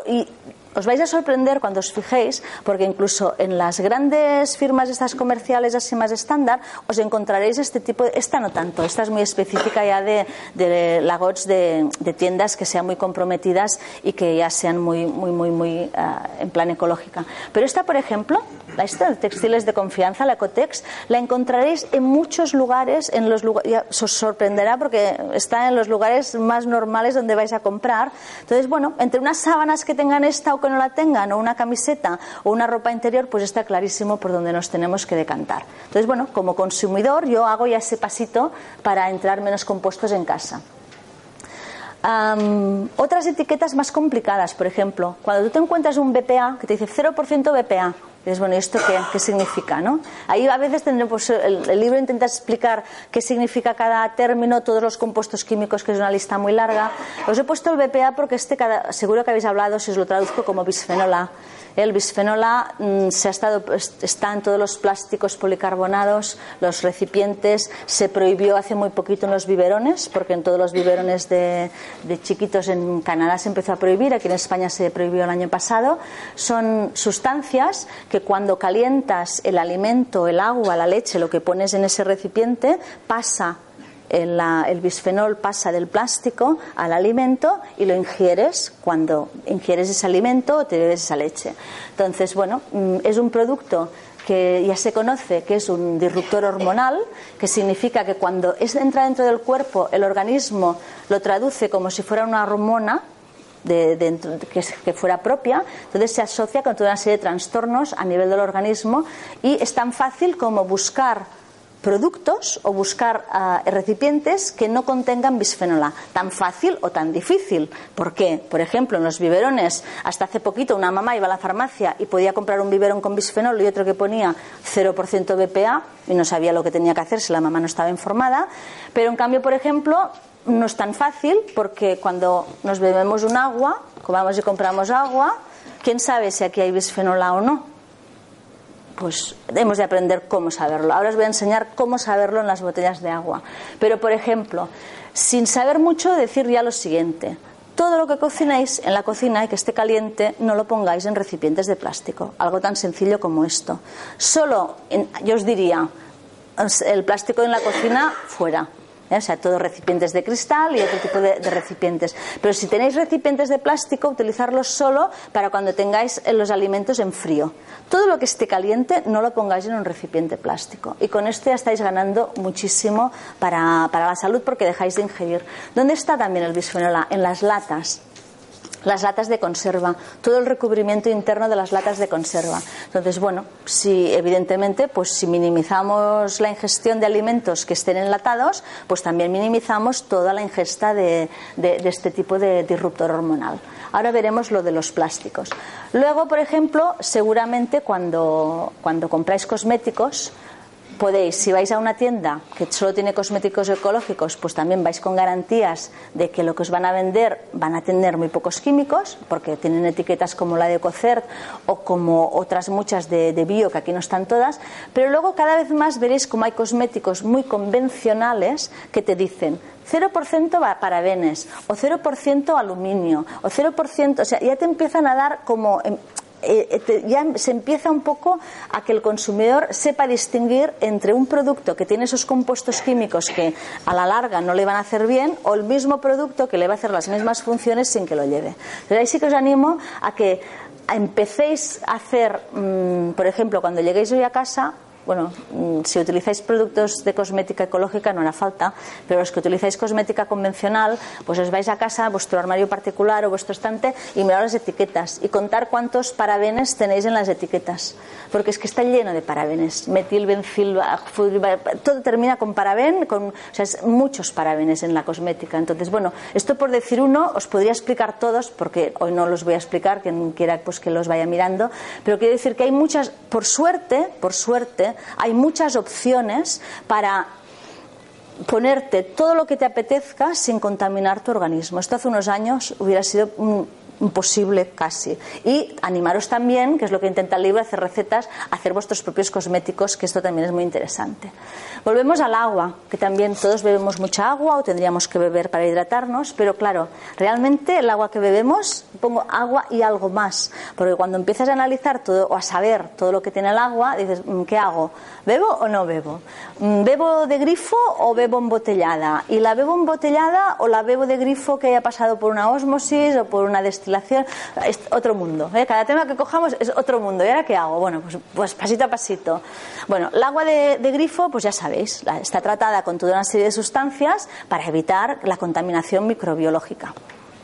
y os vais a sorprender cuando os fijéis, porque incluso en las grandes firmas estas comerciales así más estándar, os encontraréis este tipo, esta no tanto, esta es muy específica ya de, de lagots de, de, tiendas que sean muy comprometidas y que ya sean muy, muy, muy, muy uh, en plan ecológica. Pero esta, por ejemplo, la esta de textiles de confianza, la Ecotex, la encontraréis en muchos lugares, en los lugares, os sorprenderá porque está en los lugares más normales donde vais a comprar. Entonces, bueno, entre unas sábanas que tengan esta o que no la tengan, o una camiseta o una ropa interior, pues está clarísimo por donde nos tenemos que decantar. Entonces, bueno, como consumidor yo hago ya ese pasito para entrar menos compuestos en casa. otras etiquetas más complicadas, por ejemplo, cuando tú te encuentras un BPA que te dice 0% BPA, dices, bueno, ¿y esto qué, qué, significa? ¿no? Ahí a veces tendremos, el, el, libro intenta explicar qué significa cada término, todos los compuestos químicos, que es una lista muy larga. Os he puesto el BPA porque este, cada, seguro que habéis hablado, si os lo traduzco como bisfenol A. El bisfenol A mm, se ha estado, está en todos los plásticos policarbonados, los recipientes. Se prohibió hace muy poquito en los biberones, porque en todos los biberones de, de chiquitos en Canadá se empezó a prohibir, aquí en España se prohibió el año pasado. Son sustancias que cuando calientas el alimento, el agua, la leche, lo que pones en ese recipiente, pasa el, bisfenol pasa del plástico al alimento y lo ingieres cuando ingieres ese alimento o te bebes esa leche. Entonces, bueno, mm, es un producto que ya se conoce que es un disruptor hormonal, que significa que cuando entra dentro del cuerpo, el organismo lo traduce como si fuera una hormona de, que, fuera propia, entonces se asocia con toda una serie de trastornos a nivel del organismo y es tan fácil como buscar productos o buscar uh, recipientes que no contengan bisfenol A. Tan fácil o tan difícil. ¿Por qué? Por ejemplo, en los biberones, hasta hace poquito una mamá iba a la farmacia y podía comprar un biberón con bisfenol y otro que ponía 0% BPA y no sabía lo que tenía que hacer si la mamá no estaba informada. Pero en cambio, por ejemplo, no es tan fácil porque cuando nos bebemos un agua, vamos y compramos agua, ¿quién sabe si aquí hay bisfenol A o no? pues hemos de aprender cómo saberlo. Ahora os voy a enseñar cómo saberlo en las botellas de agua. Pero, por ejemplo, sin saber mucho, decir ya lo siguiente. Todo lo que cocináis en la cocina y que esté caliente, no lo pongáis en recipientes de plástico. Algo tan sencillo como esto. Solo, yo os diría, el plástico en la cocina fuera. ¿Eh? o sea, todos recipientes de cristal y otro tipo de, recipientes. Pero si tenéis recipientes de plástico, utilizarlos solo para cuando tengáis los alimentos en frío. Todo lo que esté caliente no lo pongáis en un recipiente plástico. Y con esto ya estáis ganando muchísimo para, para la salud porque dejáis de ingerir. ¿Dónde está también el bisfenol? En las latas. Las latas de conserva, todo el recubrimiento interno de las latas de conserva. Entonces, bueno, si evidentemente, pues si minimizamos la ingestión de alimentos que estén enlatados, pues también minimizamos toda la ingesta de, este tipo de disruptor hormonal. Ahora veremos lo de los plásticos. Luego, por ejemplo, seguramente cuando, cuando compráis cosméticos, podéis, si vais a una tienda que solo tiene cosméticos ecológicos, pues también vais con garantías de que lo que os van a vender van a tener muy pocos químicos, porque tienen etiquetas como la de Ecocert o como otras muchas de, bio, que aquí no están todas, pero luego cada vez más veréis como hay cosméticos muy convencionales que te dicen 0% parabenes o 0% aluminio o 0%, o sea, ya te empiezan a dar como em, eh, eh, ya se empieza un poco a que el consumidor sepa distinguir entre un producto que tiene esos compuestos químicos que a la larga no le van a hacer bien o el mismo producto que le va a hacer las mismas funciones sin que lo lleve. Pero ahí sí que os animo a que empecéis a hacer, mm, por ejemplo, cuando lleguéis hoy a casa, bueno, mm, si utilizáis productos de cosmética ecológica no hará falta, pero los que utilizáis cosmética convencional, pues os vais a casa, vuestro armario particular o vuestro estante y mirar las etiquetas y contar cuántos parabenes tenéis en las etiquetas, porque es que está lleno de parabenes, metil, bencil, todo termina con paraben, con, o sea, es muchos parabenes en la cosmética. Entonces, bueno, esto por decir uno, os podría explicar todos, porque hoy no los voy a explicar, quien quiera pues que los vaya mirando, pero quiero decir que hay muchas, por suerte, por suerte, hay muchas opciones para ponerte todo lo que te apetezca sin contaminar tu organismo. Esto hace unos años hubiera sido imposible casi. Y animaros también, que es lo que intenta el libro, hacer recetas, hacer vuestros propios cosméticos, que esto también es muy interesante. Volvemos al agua, que también todos bebemos mucha agua o tendríamos que beber para hidratarnos, pero claro, realmente el agua que bebemos, pongo agua y algo más, porque cuando empiezas a analizar todo o a saber todo lo que tiene el agua, dices, mm, ¿qué hago? ¿Bebo o no bebo? Mm, ¿Bebo de grifo o bebo embotellada? ¿Y la bebo embotellada o la bebo de grifo que haya pasado por una osmosis o por una destilación? Es otro mundo. ¿eh? Cada tema que cojamos es otro mundo. ¿Y ahora qué hago? Bueno, pues, pues pasito a pasito. Bueno, el agua de, de grifo, pues ya sabes está tratada con toda una serie de sustancias para evitar la contaminación microbiológica.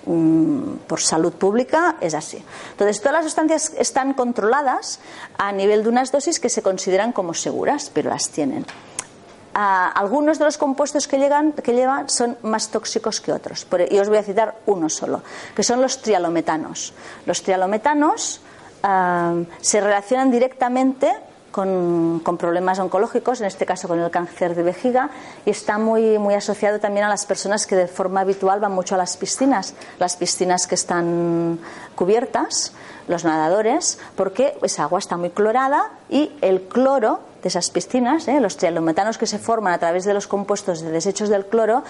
Mm, por salud pública es así. Entonces, todas las sustancias están controladas a nivel de unas dosis que se consideran como seguras, pero las tienen. Ah, algunos de los compuestos que, que llevan son más tóxicos que otros. Y os voy a citar uno solo, que son los trialometanos. Los trialometanos ah, se relacionan directamente con, problemas oncológicos, en este caso con el cáncer de vejiga, y está muy, muy asociado también a las personas que de forma habitual van mucho a las piscinas, las piscinas que están cubiertas, los nadadores, porque esa agua está muy clorada y el cloro de esas piscinas, ¿eh? los trialometanos que se forman a través de los compuestos de desechos del cloro,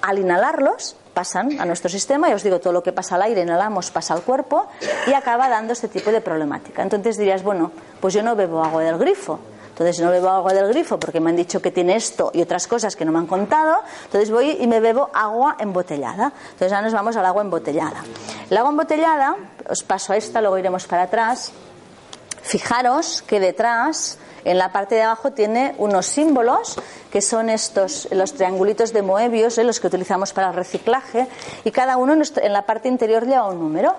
al inhalarlos pasan a nuestro sistema, y os digo, todo lo que pasa al aire, inhalamos, pasa al cuerpo y acaba dando este tipo de problemática. Entonces dirías, bueno, pues yo no bebo agua del grifo. Entonces no bebo agua del grifo porque me han dicho que tiene esto y otras cosas que no me han contado. Entonces voy y me bebo agua embotellada. Entonces ahora nos vamos al agua embotellada. El agua embotellada, os paso a esta, luego iremos para atrás. Fijaros que detrás en la parte de abajo tiene unos símbolos que son estos, los triangulitos de Moebius, eh, los que utilizamos para el reciclaje, y cada uno en la parte interior lleva un número.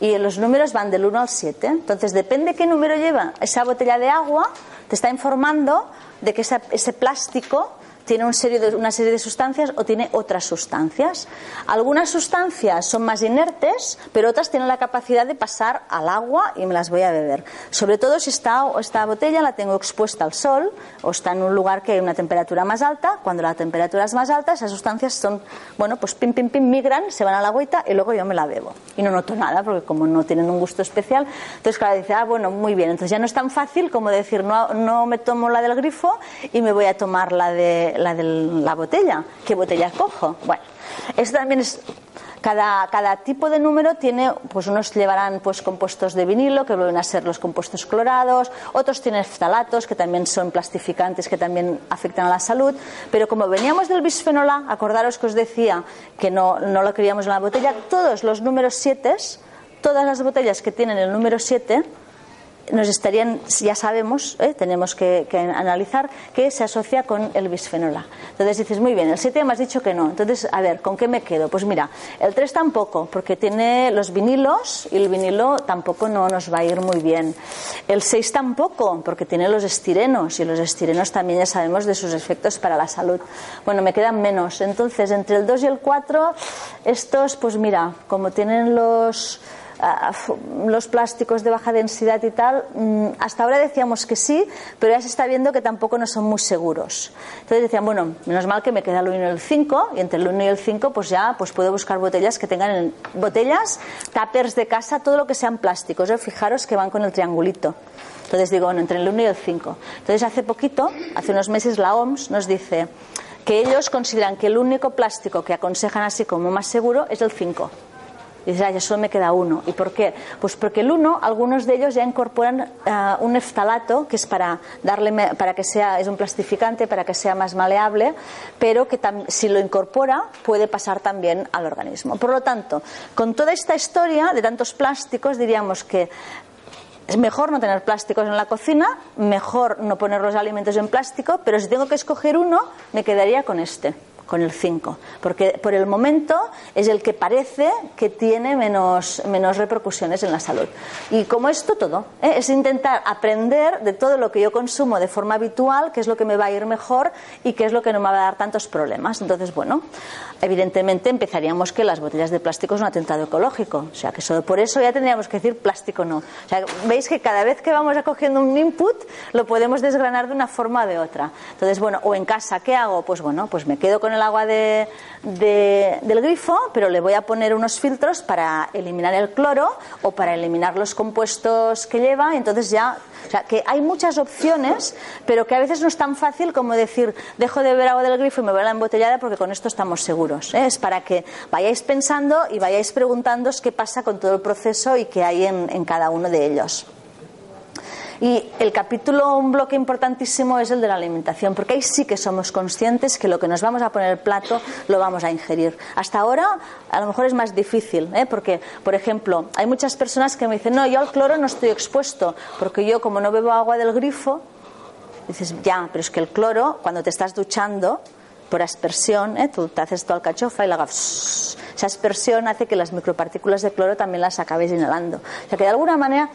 Y los números van del 1 al 7. Entonces, depende qué número lleva esa botella de agua, te está informando de que ese plástico tiene una serie, de, una serie de sustancias o tiene otras sustancias. Algunas sustancias son más inertes, pero otras tienen la capacidad de pasar al agua y me las voy a beber. Sobre todo si esta, esta botella la tengo expuesta al sol o está en un lugar que hay una temperatura más alta. Cuando la temperatura es más alta, esas sustancias son, bueno, pues pim, pim, pim, migran, se van a la agüita y luego yo me la bebo. Y no noto nada porque como no tienen un gusto especial, entonces claro, dice, ah, bueno, muy bien. Entonces ya no es tan fácil como decir, no, no me tomo la del grifo y me voy a tomar la de la de la botella. ¿Qué botella cojo? Bueno, esto también es cada, cada, tipo de número tiene, pues unos llevarán pues compuestos de vinilo, que vuelven a ser los compuestos clorados, otros tienen ftalatos, que también son plastificantes, que también afectan a la salud, pero como veníamos del bisfenol A, acordaros que os decía que no, no lo queríamos en la botella, todos los números 7, todas las botellas que tienen el número 7, nos estarían, ya sabemos, ¿eh? tenemos que, analizar que se asocia con el bisfenol A. Entonces dices, muy bien, el 7 me has dicho que no. Entonces, a ver, ¿con qué me quedo? Pues mira, el 3 tampoco, porque tiene los vinilos y el vinilo tampoco no nos va a ir muy bien. El 6 tampoco, porque tiene los estirenos y los estirenos también ya sabemos de sus efectos para la salud. Bueno, me quedan menos. Entonces, entre el 2 y el 4, estos, pues mira, como tienen los los plásticos de baja densidad y tal, mm, hasta ahora decíamos que sí, pero ya se está viendo que tampoco no son muy seguros. Entonces decían, bueno, menos mal que me queda el 1 y el 5, y entre el 1 y el 5 pues ya pues puedo buscar botellas que tengan botellas, tapers de casa, todo lo que sean plásticos. ¿eh? Fijaros que van con el triangulito. Entonces digo, bueno, entre el 1 y el 5. Entonces hace poquito, hace unos meses, la OMS nos dice que ellos consideran que el único plástico que aconsejan así como más seguro es el 5. Y dices, ah, ya solo me queda uno. ¿Y por qué? Pues porque el uno, algunos de ellos ya incorporan eh, un eftalato, que es para darle, para que sea, es un plastificante, para que sea más maleable, pero que si lo incorpora puede pasar también al organismo. Por lo tanto, con toda esta historia de tantos plásticos, diríamos que es mejor no tener plásticos en la cocina, mejor no poner los alimentos en plástico, pero si tengo que escoger uno, me quedaría con este con el 5, porque por el momento es el que parece que tiene menos, menos repercusiones en la salud. Y como esto todo, ¿eh? es intentar aprender de todo lo que yo consumo de forma habitual, qué es lo que me va a ir mejor y qué es lo que no me va a dar tantos problemas. Entonces, bueno, evidentemente empezaríamos que las botellas de plástico es un atentado ecológico, o sea que solo por eso ya tendríamos que decir plástico no. O sea, veis que cada vez que vamos acogiendo un input lo podemos desgranar de una forma o de otra. Entonces, bueno, o en casa, ¿qué hago? Pues bueno, pues me quedo con el agua de, del grifo, pero le voy a poner unos filtros para eliminar el cloro o para eliminar los compuestos que lleva. Entonces ya, o sea, que hay muchas opciones, pero que a veces no es tan fácil como decir, dejo de beber agua del grifo y me voy a la embotellada porque con esto estamos seguros. ¿eh? Es para que vayáis pensando y vayáis preguntándoos qué pasa con todo el proceso y qué hay en cada uno de ellos. Y el capítulo, un bloque importantísimo es el de la alimentación, porque ahí sí que somos conscientes que lo que nos vamos a poner el plato lo vamos a ingerir. Hasta ahora a lo mejor es más difícil, ¿eh? porque, por ejemplo, hay muchas personas que me dicen, no, yo al cloro no estoy expuesto, porque yo como no bebo agua del grifo, dices, ya, pero es que el cloro, cuando te estás duchando, por aspersión, ¿eh? tú te haces tu alcachofa y la hagas... Esa aspersión hace que las micropartículas de cloro también las acabéis inhalando. O sea que de alguna manera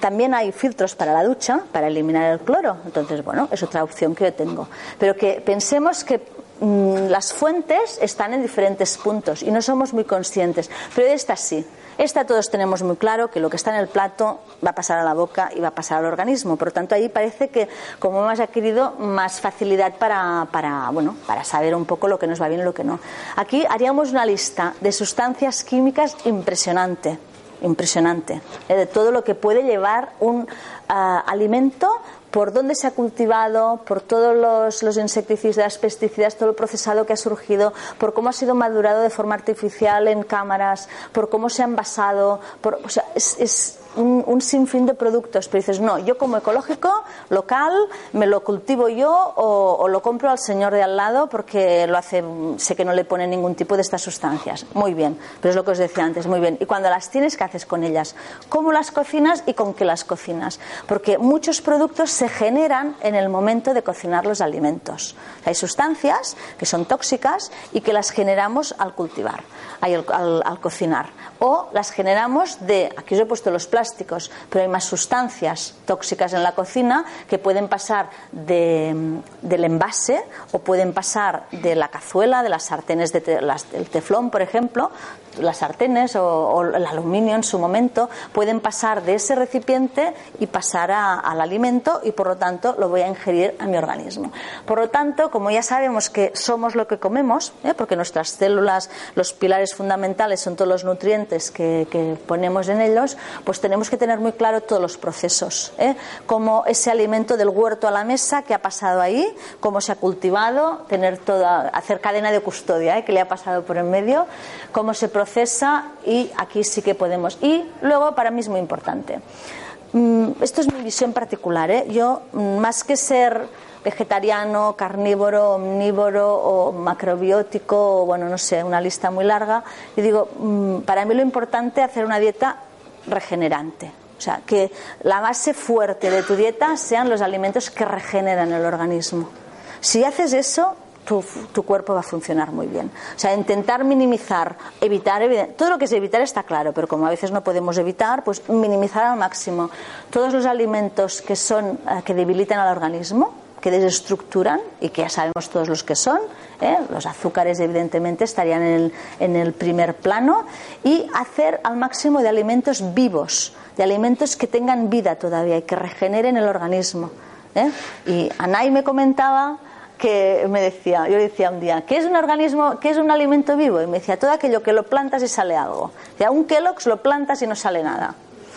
también hay filtros para la ducha para eliminar el cloro. Entonces, bueno, es otra opción que yo tengo. Pero que pensemos que mm, las fuentes están en diferentes puntos y no somos muy conscientes. Pero esta sí. Esta todos tenemos muy claro que lo que está en el plato va a pasar a la boca y va a pasar al organismo. Por lo tanto, ahí parece que como hemos adquirido más facilidad para, para, bueno, para saber un poco lo que nos va bien y lo que no. Aquí haríamos una lista de sustancias químicas impresionante impresionante, ¿eh? de todo lo que puede llevar un ah, alimento por dónde se ha cultivado, por todos los, los, insecticidas, pesticidas, todo el procesado que ha surgido, por cómo ha sido madurado de forma artificial en cámaras, por cómo se ha envasado, por, o sea, es un, sinfín de productos, pero dices, no, yo como ecológico, local, me lo cultivo yo o, lo compro al señor de al lado porque lo hace, sé que no le pone ningún tipo de estas sustancias. Muy bien, pero es lo que os decía antes, muy bien. Y cuando las tienes, ¿qué haces con ellas? ¿Cómo las cocinas y con qué las cocinas? Porque muchos productos se generan en el momento de cocinar los alimentos. Hay sustancias que son tóxicas y que las generamos al cultivar, al, cocinar. O las generamos de, aquí os he puesto los plásticos, pero hay más sustancias tóxicas en la cocina que pueden pasar del envase o pueden pasar de la cazuela, de las sartenes de del teflón, por ejemplo, las sartenes o, el aluminio en su momento pueden pasar de ese recipiente y pasar al alimento y por lo tanto lo voy a ingerir a mi organismo. Por lo tanto, como ya sabemos que somos lo que comemos, ¿eh? porque nuestras células, los pilares fundamentales son todos los nutrientes que, que ponemos en ellos, pues tenemos que tener muy claro todos los procesos, ¿eh? como ese alimento del huerto a la mesa, que ha pasado ahí, cómo se ha cultivado, tener toda, hacer cadena de custodia, ¿eh? que le ha pasado por en medio, cómo se procesa y aquí sí que podemos. Y luego, para mí es muy importante. Mm, esto es mi visión particular. ¿eh? Yo, mm, más que ser vegetariano, carnívoro, omnívoro o macrobiótico, o bueno, no sé, una lista muy larga, y digo, mm, para mí lo importante es hacer una dieta regenerante. O sea, que la base fuerte de tu dieta sean los alimentos que regeneran el organismo. Si haces eso, tu, cuerpo va a funcionar muy bien. O sea, intentar minimizar, evitar, todo lo que es evitar está claro, pero como a veces no podemos evitar, pues minimizar al máximo todos los alimentos que son eh, que debilitan al organismo, que desestructuran y que ya sabemos todos los que son. ¿eh? Los azúcares, evidentemente, estarían en el, en el, primer plano. Y hacer al máximo de alimentos vivos, de alimentos que tengan vida todavía y que regeneren el organismo. ¿eh? Y Anay me comentaba que me decía, yo le decía un día, ¿qué es un organismo, qué es un alimento vivo? Y me decía, todo aquello que lo plantas y sale algo. Decía, un Kellogg's lo plantas y no sale nada.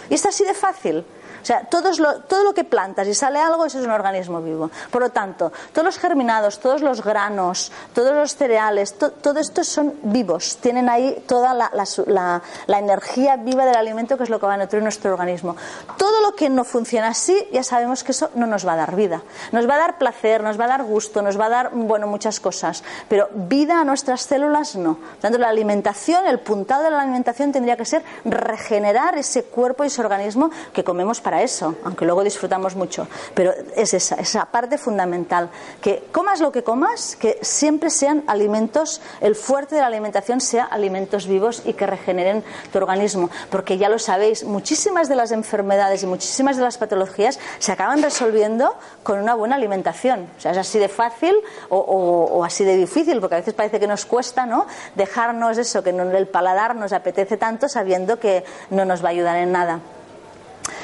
Y está así de fácil. O sea, todo lo que plantas y sale algo, eso es un organismo vivo. Por lo tanto, todos los germinados, todos los granos, todos los cereales, todo esto son vivos. Tienen ahí toda la, energía viva del alimento que es lo que va a nutrir nuestro organismo. Todo lo que no funciona así, ya sabemos que eso no nos va a dar vida. Nos va a dar placer, nos va a dar gusto, nos va a dar, bueno, muchas cosas. Pero vida a nuestras células no. Por tanto, la alimentación, el puntal de la alimentación tendría que ser regenerar ese cuerpo y ese organismo que comemos para eso, aunque luego disfrutamos mucho. Pero es esa, esa parte fundamental. Que comas lo que comas, que siempre sean alimentos, el fuerte de la alimentación sea alimentos vivos y que regeneren tu organismo. Porque ya lo sabéis, muchísimas de las enfermedades y muchísimas de las patologías se acaban resolviendo con una buena alimentación. O sea, es así de fácil o, así de difícil, porque a veces parece que nos cuesta, ¿no? Dejarnos eso, que el paladar nos apetece tanto sabiendo que no nos va a ayudar en nada.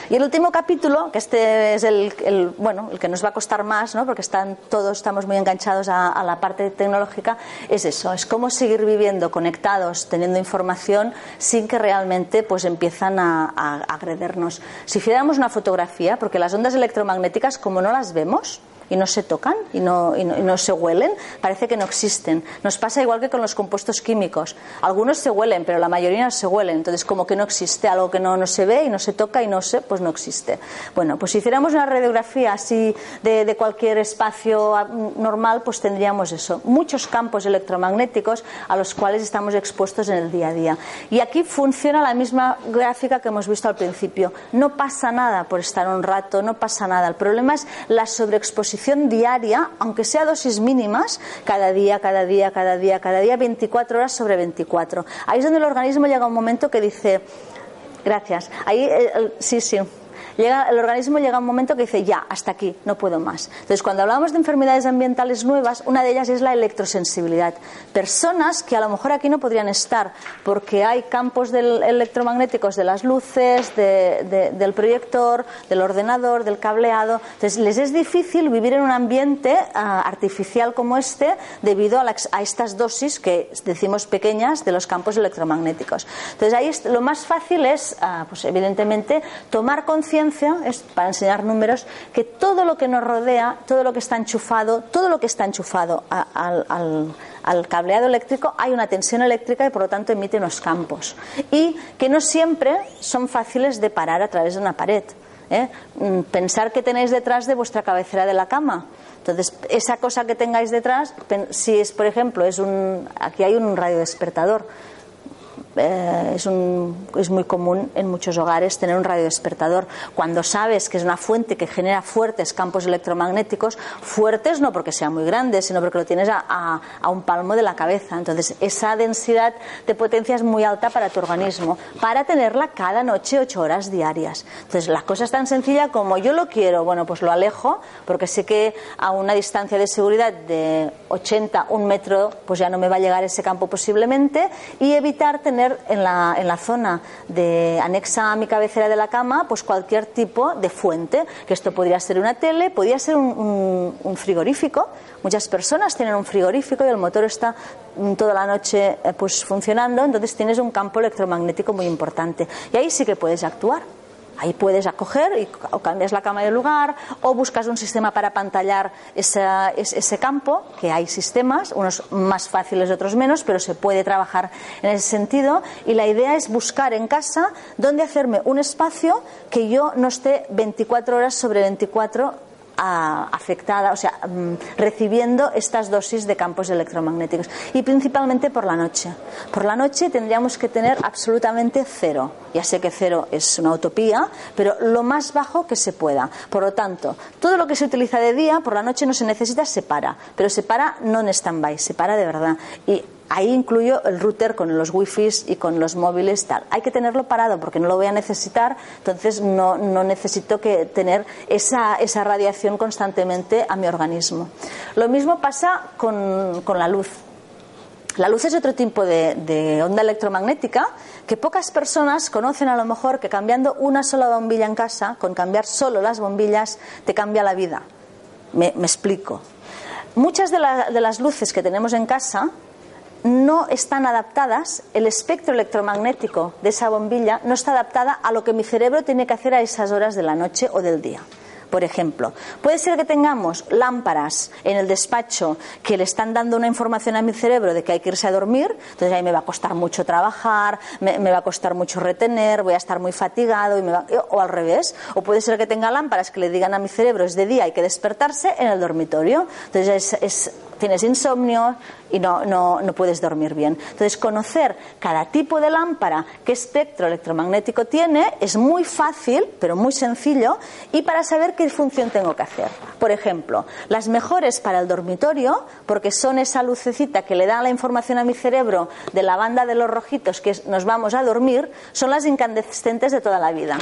Y el último capítulo, que este es el, bueno, el que nos va a costar más, ¿no? porque están, todos estamos muy enganchados a, la parte tecnológica, es eso, es cómo seguir viviendo conectados, teniendo información sin que realmente pues empiezan a, a agredernos. Si hiciéramos una fotografía, porque las ondas electromagnéticas, como no las vemos, y no se tocan y no, y no, se huelen, parece que no existen. Nos pasa igual que con los compuestos químicos. Algunos se huelen, pero la mayoría no se huelen. Entonces, como que no existe algo que no, no se ve y no se toca y no se, pues no existe. Bueno, pues si hiciéramos una radiografía así de, de cualquier espacio normal, pues tendríamos eso. Muchos campos electromagnéticos a los cuales estamos expuestos en el día a día. Y aquí funciona la misma gráfica que hemos visto al principio. No pasa nada por estar un rato, no pasa nada. El problema es la sobreexposición diaria, aunque sea dosis mínimas, cada día, cada día, cada día, cada día, 24 horas sobre 24. Ahí es donde el organismo llega un momento que dice, gracias, ahí, eh, sí, sí, El organismo llega a un momento que dice, ya, hasta aquí, no puedo más. Entonces, cuando hablamos de enfermedades ambientales nuevas, una de ellas es la electrosensibilidad. Personas que a lo mejor aquí no podrían estar porque hay campos electromagnéticos de las luces, del proyector, del ordenador, del cableado. Entonces, les es difícil vivir en un ambiente ah, artificial como este debido a, estas dosis que decimos pequeñas de los campos electromagnéticos. Entonces, ahí lo más fácil es, ah, pues evidentemente, tomar conciencia es, para enseñar números, que todo lo que nos rodea, todo lo que está enchufado, todo lo que está enchufado al, cableado eléctrico, hay una tensión eléctrica y por lo tanto emite unos campos. Y que no siempre son fáciles de parar a través de una pared. ¿eh? Mm, pensar que tenéis detrás de vuestra cabecera de la cama. Entonces, esa cosa que tengáis detrás, si es, por ejemplo, es un, aquí hay un radio despertador eh, es, un, es muy común en muchos hogares tener un radiodespertador. Cuando sabes que es una fuente que genera fuertes campos electromagnéticos, fuertes no porque sea muy grande, sino porque lo tienes a, a, un palmo de la cabeza. Entonces, esa densidad de potencia es muy alta para tu organismo, para tenerla cada noche ocho horas diarias. Entonces, la cosa es tan sencilla como yo lo quiero, bueno, pues lo alejo, porque sé que a una distancia de seguridad de 80, un metro, pues ya no me va a llegar ese campo posiblemente, y evitar tener en la, en la zona de anexa a mi cabecera de la cama pues cualquier tipo de fuente, que esto podría ser una tele, podría ser un, un, frigorífico. Muchas personas tienen un frigorífico y el motor está toda la noche eh, pues funcionando, entonces tienes un campo electromagnético muy importante. Y ahí sí que puedes actuar. Ahí puedes acoger y, o cambias la cama de lugar o buscas un sistema para pantallar ese campo, que hay sistemas, unos más fáciles, otros menos, pero se puede trabajar en ese sentido. Y la idea es buscar en casa dónde hacerme un espacio que yo no esté 24 horas sobre 24 afectada, o sea, mm, recibiendo estas dosis de campos electromagnéticos. Y principalmente por la noche. Por la noche tendríamos que tener absolutamente cero. Ya sé que cero es una utopía, pero lo más bajo que se pueda. Por lo tanto, todo lo que se utiliza de día, por la noche no se necesita, se para. Pero se para no en stand-by, se para de verdad. Y Ahí incluyo el router con los wifi y con los móviles tal. Hay que tenerlo parado porque no lo voy a necesitar, entonces no, necesito que tener esa, esa, radiación constantemente a mi organismo. Lo mismo pasa con, la luz. La luz es otro tipo de, onda electromagnética que pocas personas conocen a lo mejor que cambiando una sola bombilla en casa, con cambiar solo las bombillas, te cambia la vida. Me, explico. Muchas de, de las luces que tenemos en casa no están adaptadas, el espectro electromagnético de esa bombilla no está adaptada a lo que mi cerebro tiene que hacer a esas horas de la noche o del día. Por ejemplo, puede ser que tengamos lámparas en el despacho que le están dando una información a mi cerebro de que hay que irse a dormir, entonces ahí me va a costar mucho trabajar, me, va a costar mucho retener, voy a estar muy fatigado, y o al revés. O puede ser que tenga lámparas que le digan a mi cerebro es de día, hay que despertarse en el dormitorio. Entonces es tienes insomnio y no, no, no, puedes dormir bien. Entonces, conocer cada tipo de lámpara, qué espectro electromagnético tiene, es muy fácil, pero muy sencillo, y para saber qué función tengo que hacer. Por ejemplo, las mejores para el dormitorio, porque son esa lucecita que le da la información a mi cerebro de la banda de los rojitos que nos vamos a dormir, son las incandescentes de toda la vida.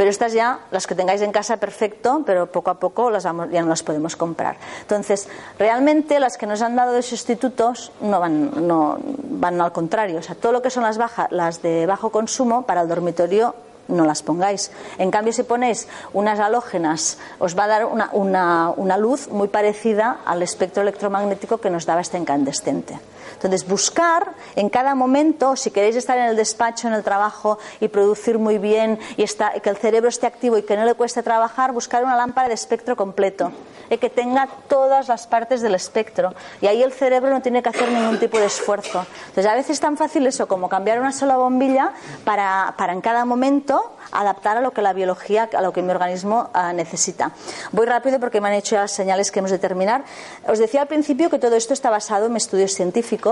Pero estas ya, las que tengáis en casa, perfecto, pero poco a poco las vamos, ya no las podemos comprar. Entonces, realmente las que nos han dado de sustitutos no van, no, van al contrario. O sea, todo lo que son las, bajas, las de bajo consumo para el dormitorio no las pongáis. En cambio, si ponéis unas halógenas, os va a dar una, una luz muy parecida al espectro electromagnético que nos daba este incandescente. Entonces, buscar en cada momento, si queréis estar en el despacho, en el trabajo y producir muy bien y que el cerebro esté activo y que no le cueste trabajar, buscar una lámpara de espectro completo y que tenga todas las partes del espectro. Y ahí el cerebro no tiene que hacer ningún tipo de esfuerzo. Entonces, a veces es tan fácil eso como cambiar una sola bombilla para, para en cada momento adaptar a lo que la biología, a lo que mi organismo ah, necesita. Voy rápido porque me han hecho las señales que hemos de terminar. Os decía al principio que todo esto está basado en estudios científicos,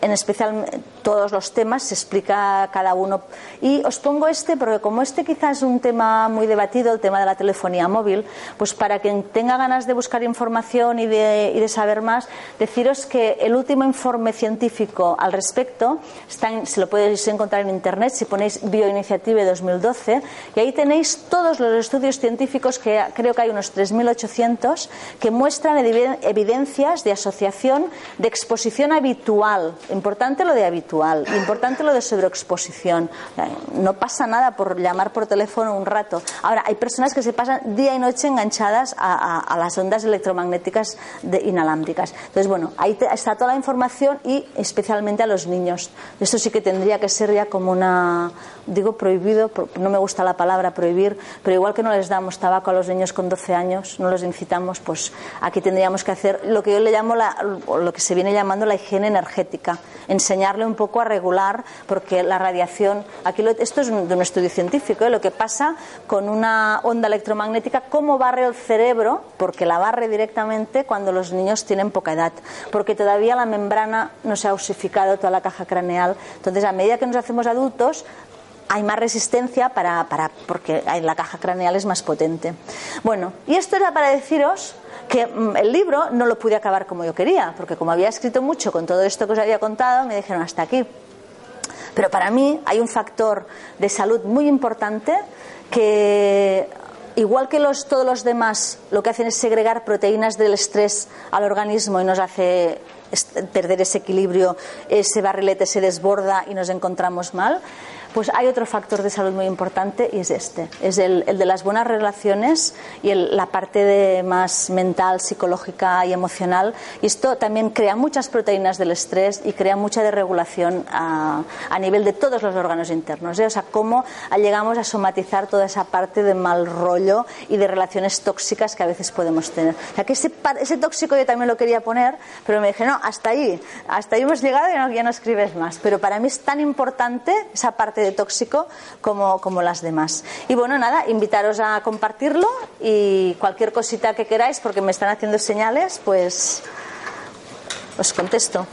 en especial todos los temas, se explica cada uno. Y os pongo este porque como este quizás es un tema muy debatido, el tema de la telefonía móvil, pues para quien tenga ganas de buscar información y de, y de saber más, deciros que el último informe científico al respecto está se lo podéis encontrar en Internet si ponéis Bioiniciative 2012 y ahí tenéis todos los estudios científicos, que creo que hay unos 3.800, que muestran evidencias de asociación de exposición habitual. Importante lo de habitual, importante lo de sobreexposición. No pasa nada por llamar por teléfono un rato. Ahora, hay personas que se pasan día y noche enganchadas a, las ondas electromagnéticas inalámbricas. Entonces, bueno, ahí está toda la información y especialmente a los niños. Esto sí que tendría que ser ya como una, digo prohibido, no me gusta la palabra prohibir, pero igual que no les damos tabaco a los niños con 12 años, no los incitamos, pues aquí tendríamos que hacer lo que yo le llamo la, lo que se viene llamando la higiene energética, enseñarle un poco a regular, porque la radiación, aquí esto es de un estudio científico, ¿eh? lo que pasa con una onda electromagnética, cómo barre el cerebro, porque la barre directamente cuando los niños tienen poca edad, porque todavía la membrana no se ha osificado toda la caja craneal. Entonces, a medida que nos hacemos adultos, hay más resistencia para, para, porque la caja craneal es más potente. Bueno, y esto era para deciros que mm, el libro no lo pude acabar como yo quería, porque como había escrito mucho con todo esto que os había contado, me dijeron hasta aquí. Pero para mí hay un factor de salud muy importante que igual que los, todos los demás lo que hacen es segregar proteínas del estrés al organismo y nos hace perder ese equilibrio, ese barrilete se desborda y nos encontramos mal, pues hay otro factor de salud muy importante y es este, es el, de las buenas relaciones y la parte de más mental, psicológica y emocional. Y esto también crea muchas proteínas del estrés y crea mucha desregulación a, nivel de todos los órganos internos. ¿eh? O sea, cómo llegamos a somatizar toda esa parte de mal rollo y de relaciones tóxicas que a veces podemos tener. O que ese, ese tóxico yo también lo quería poner, pero me dije, no, hasta ahí, hasta ahí hemos llegado y ya no escribes más. Pero para mí es tan importante esa parte tóxico como, como las demás. Y bueno, nada, invitaros a compartirlo y cualquier cosita que queráis, porque me están haciendo señales, pues os contesto.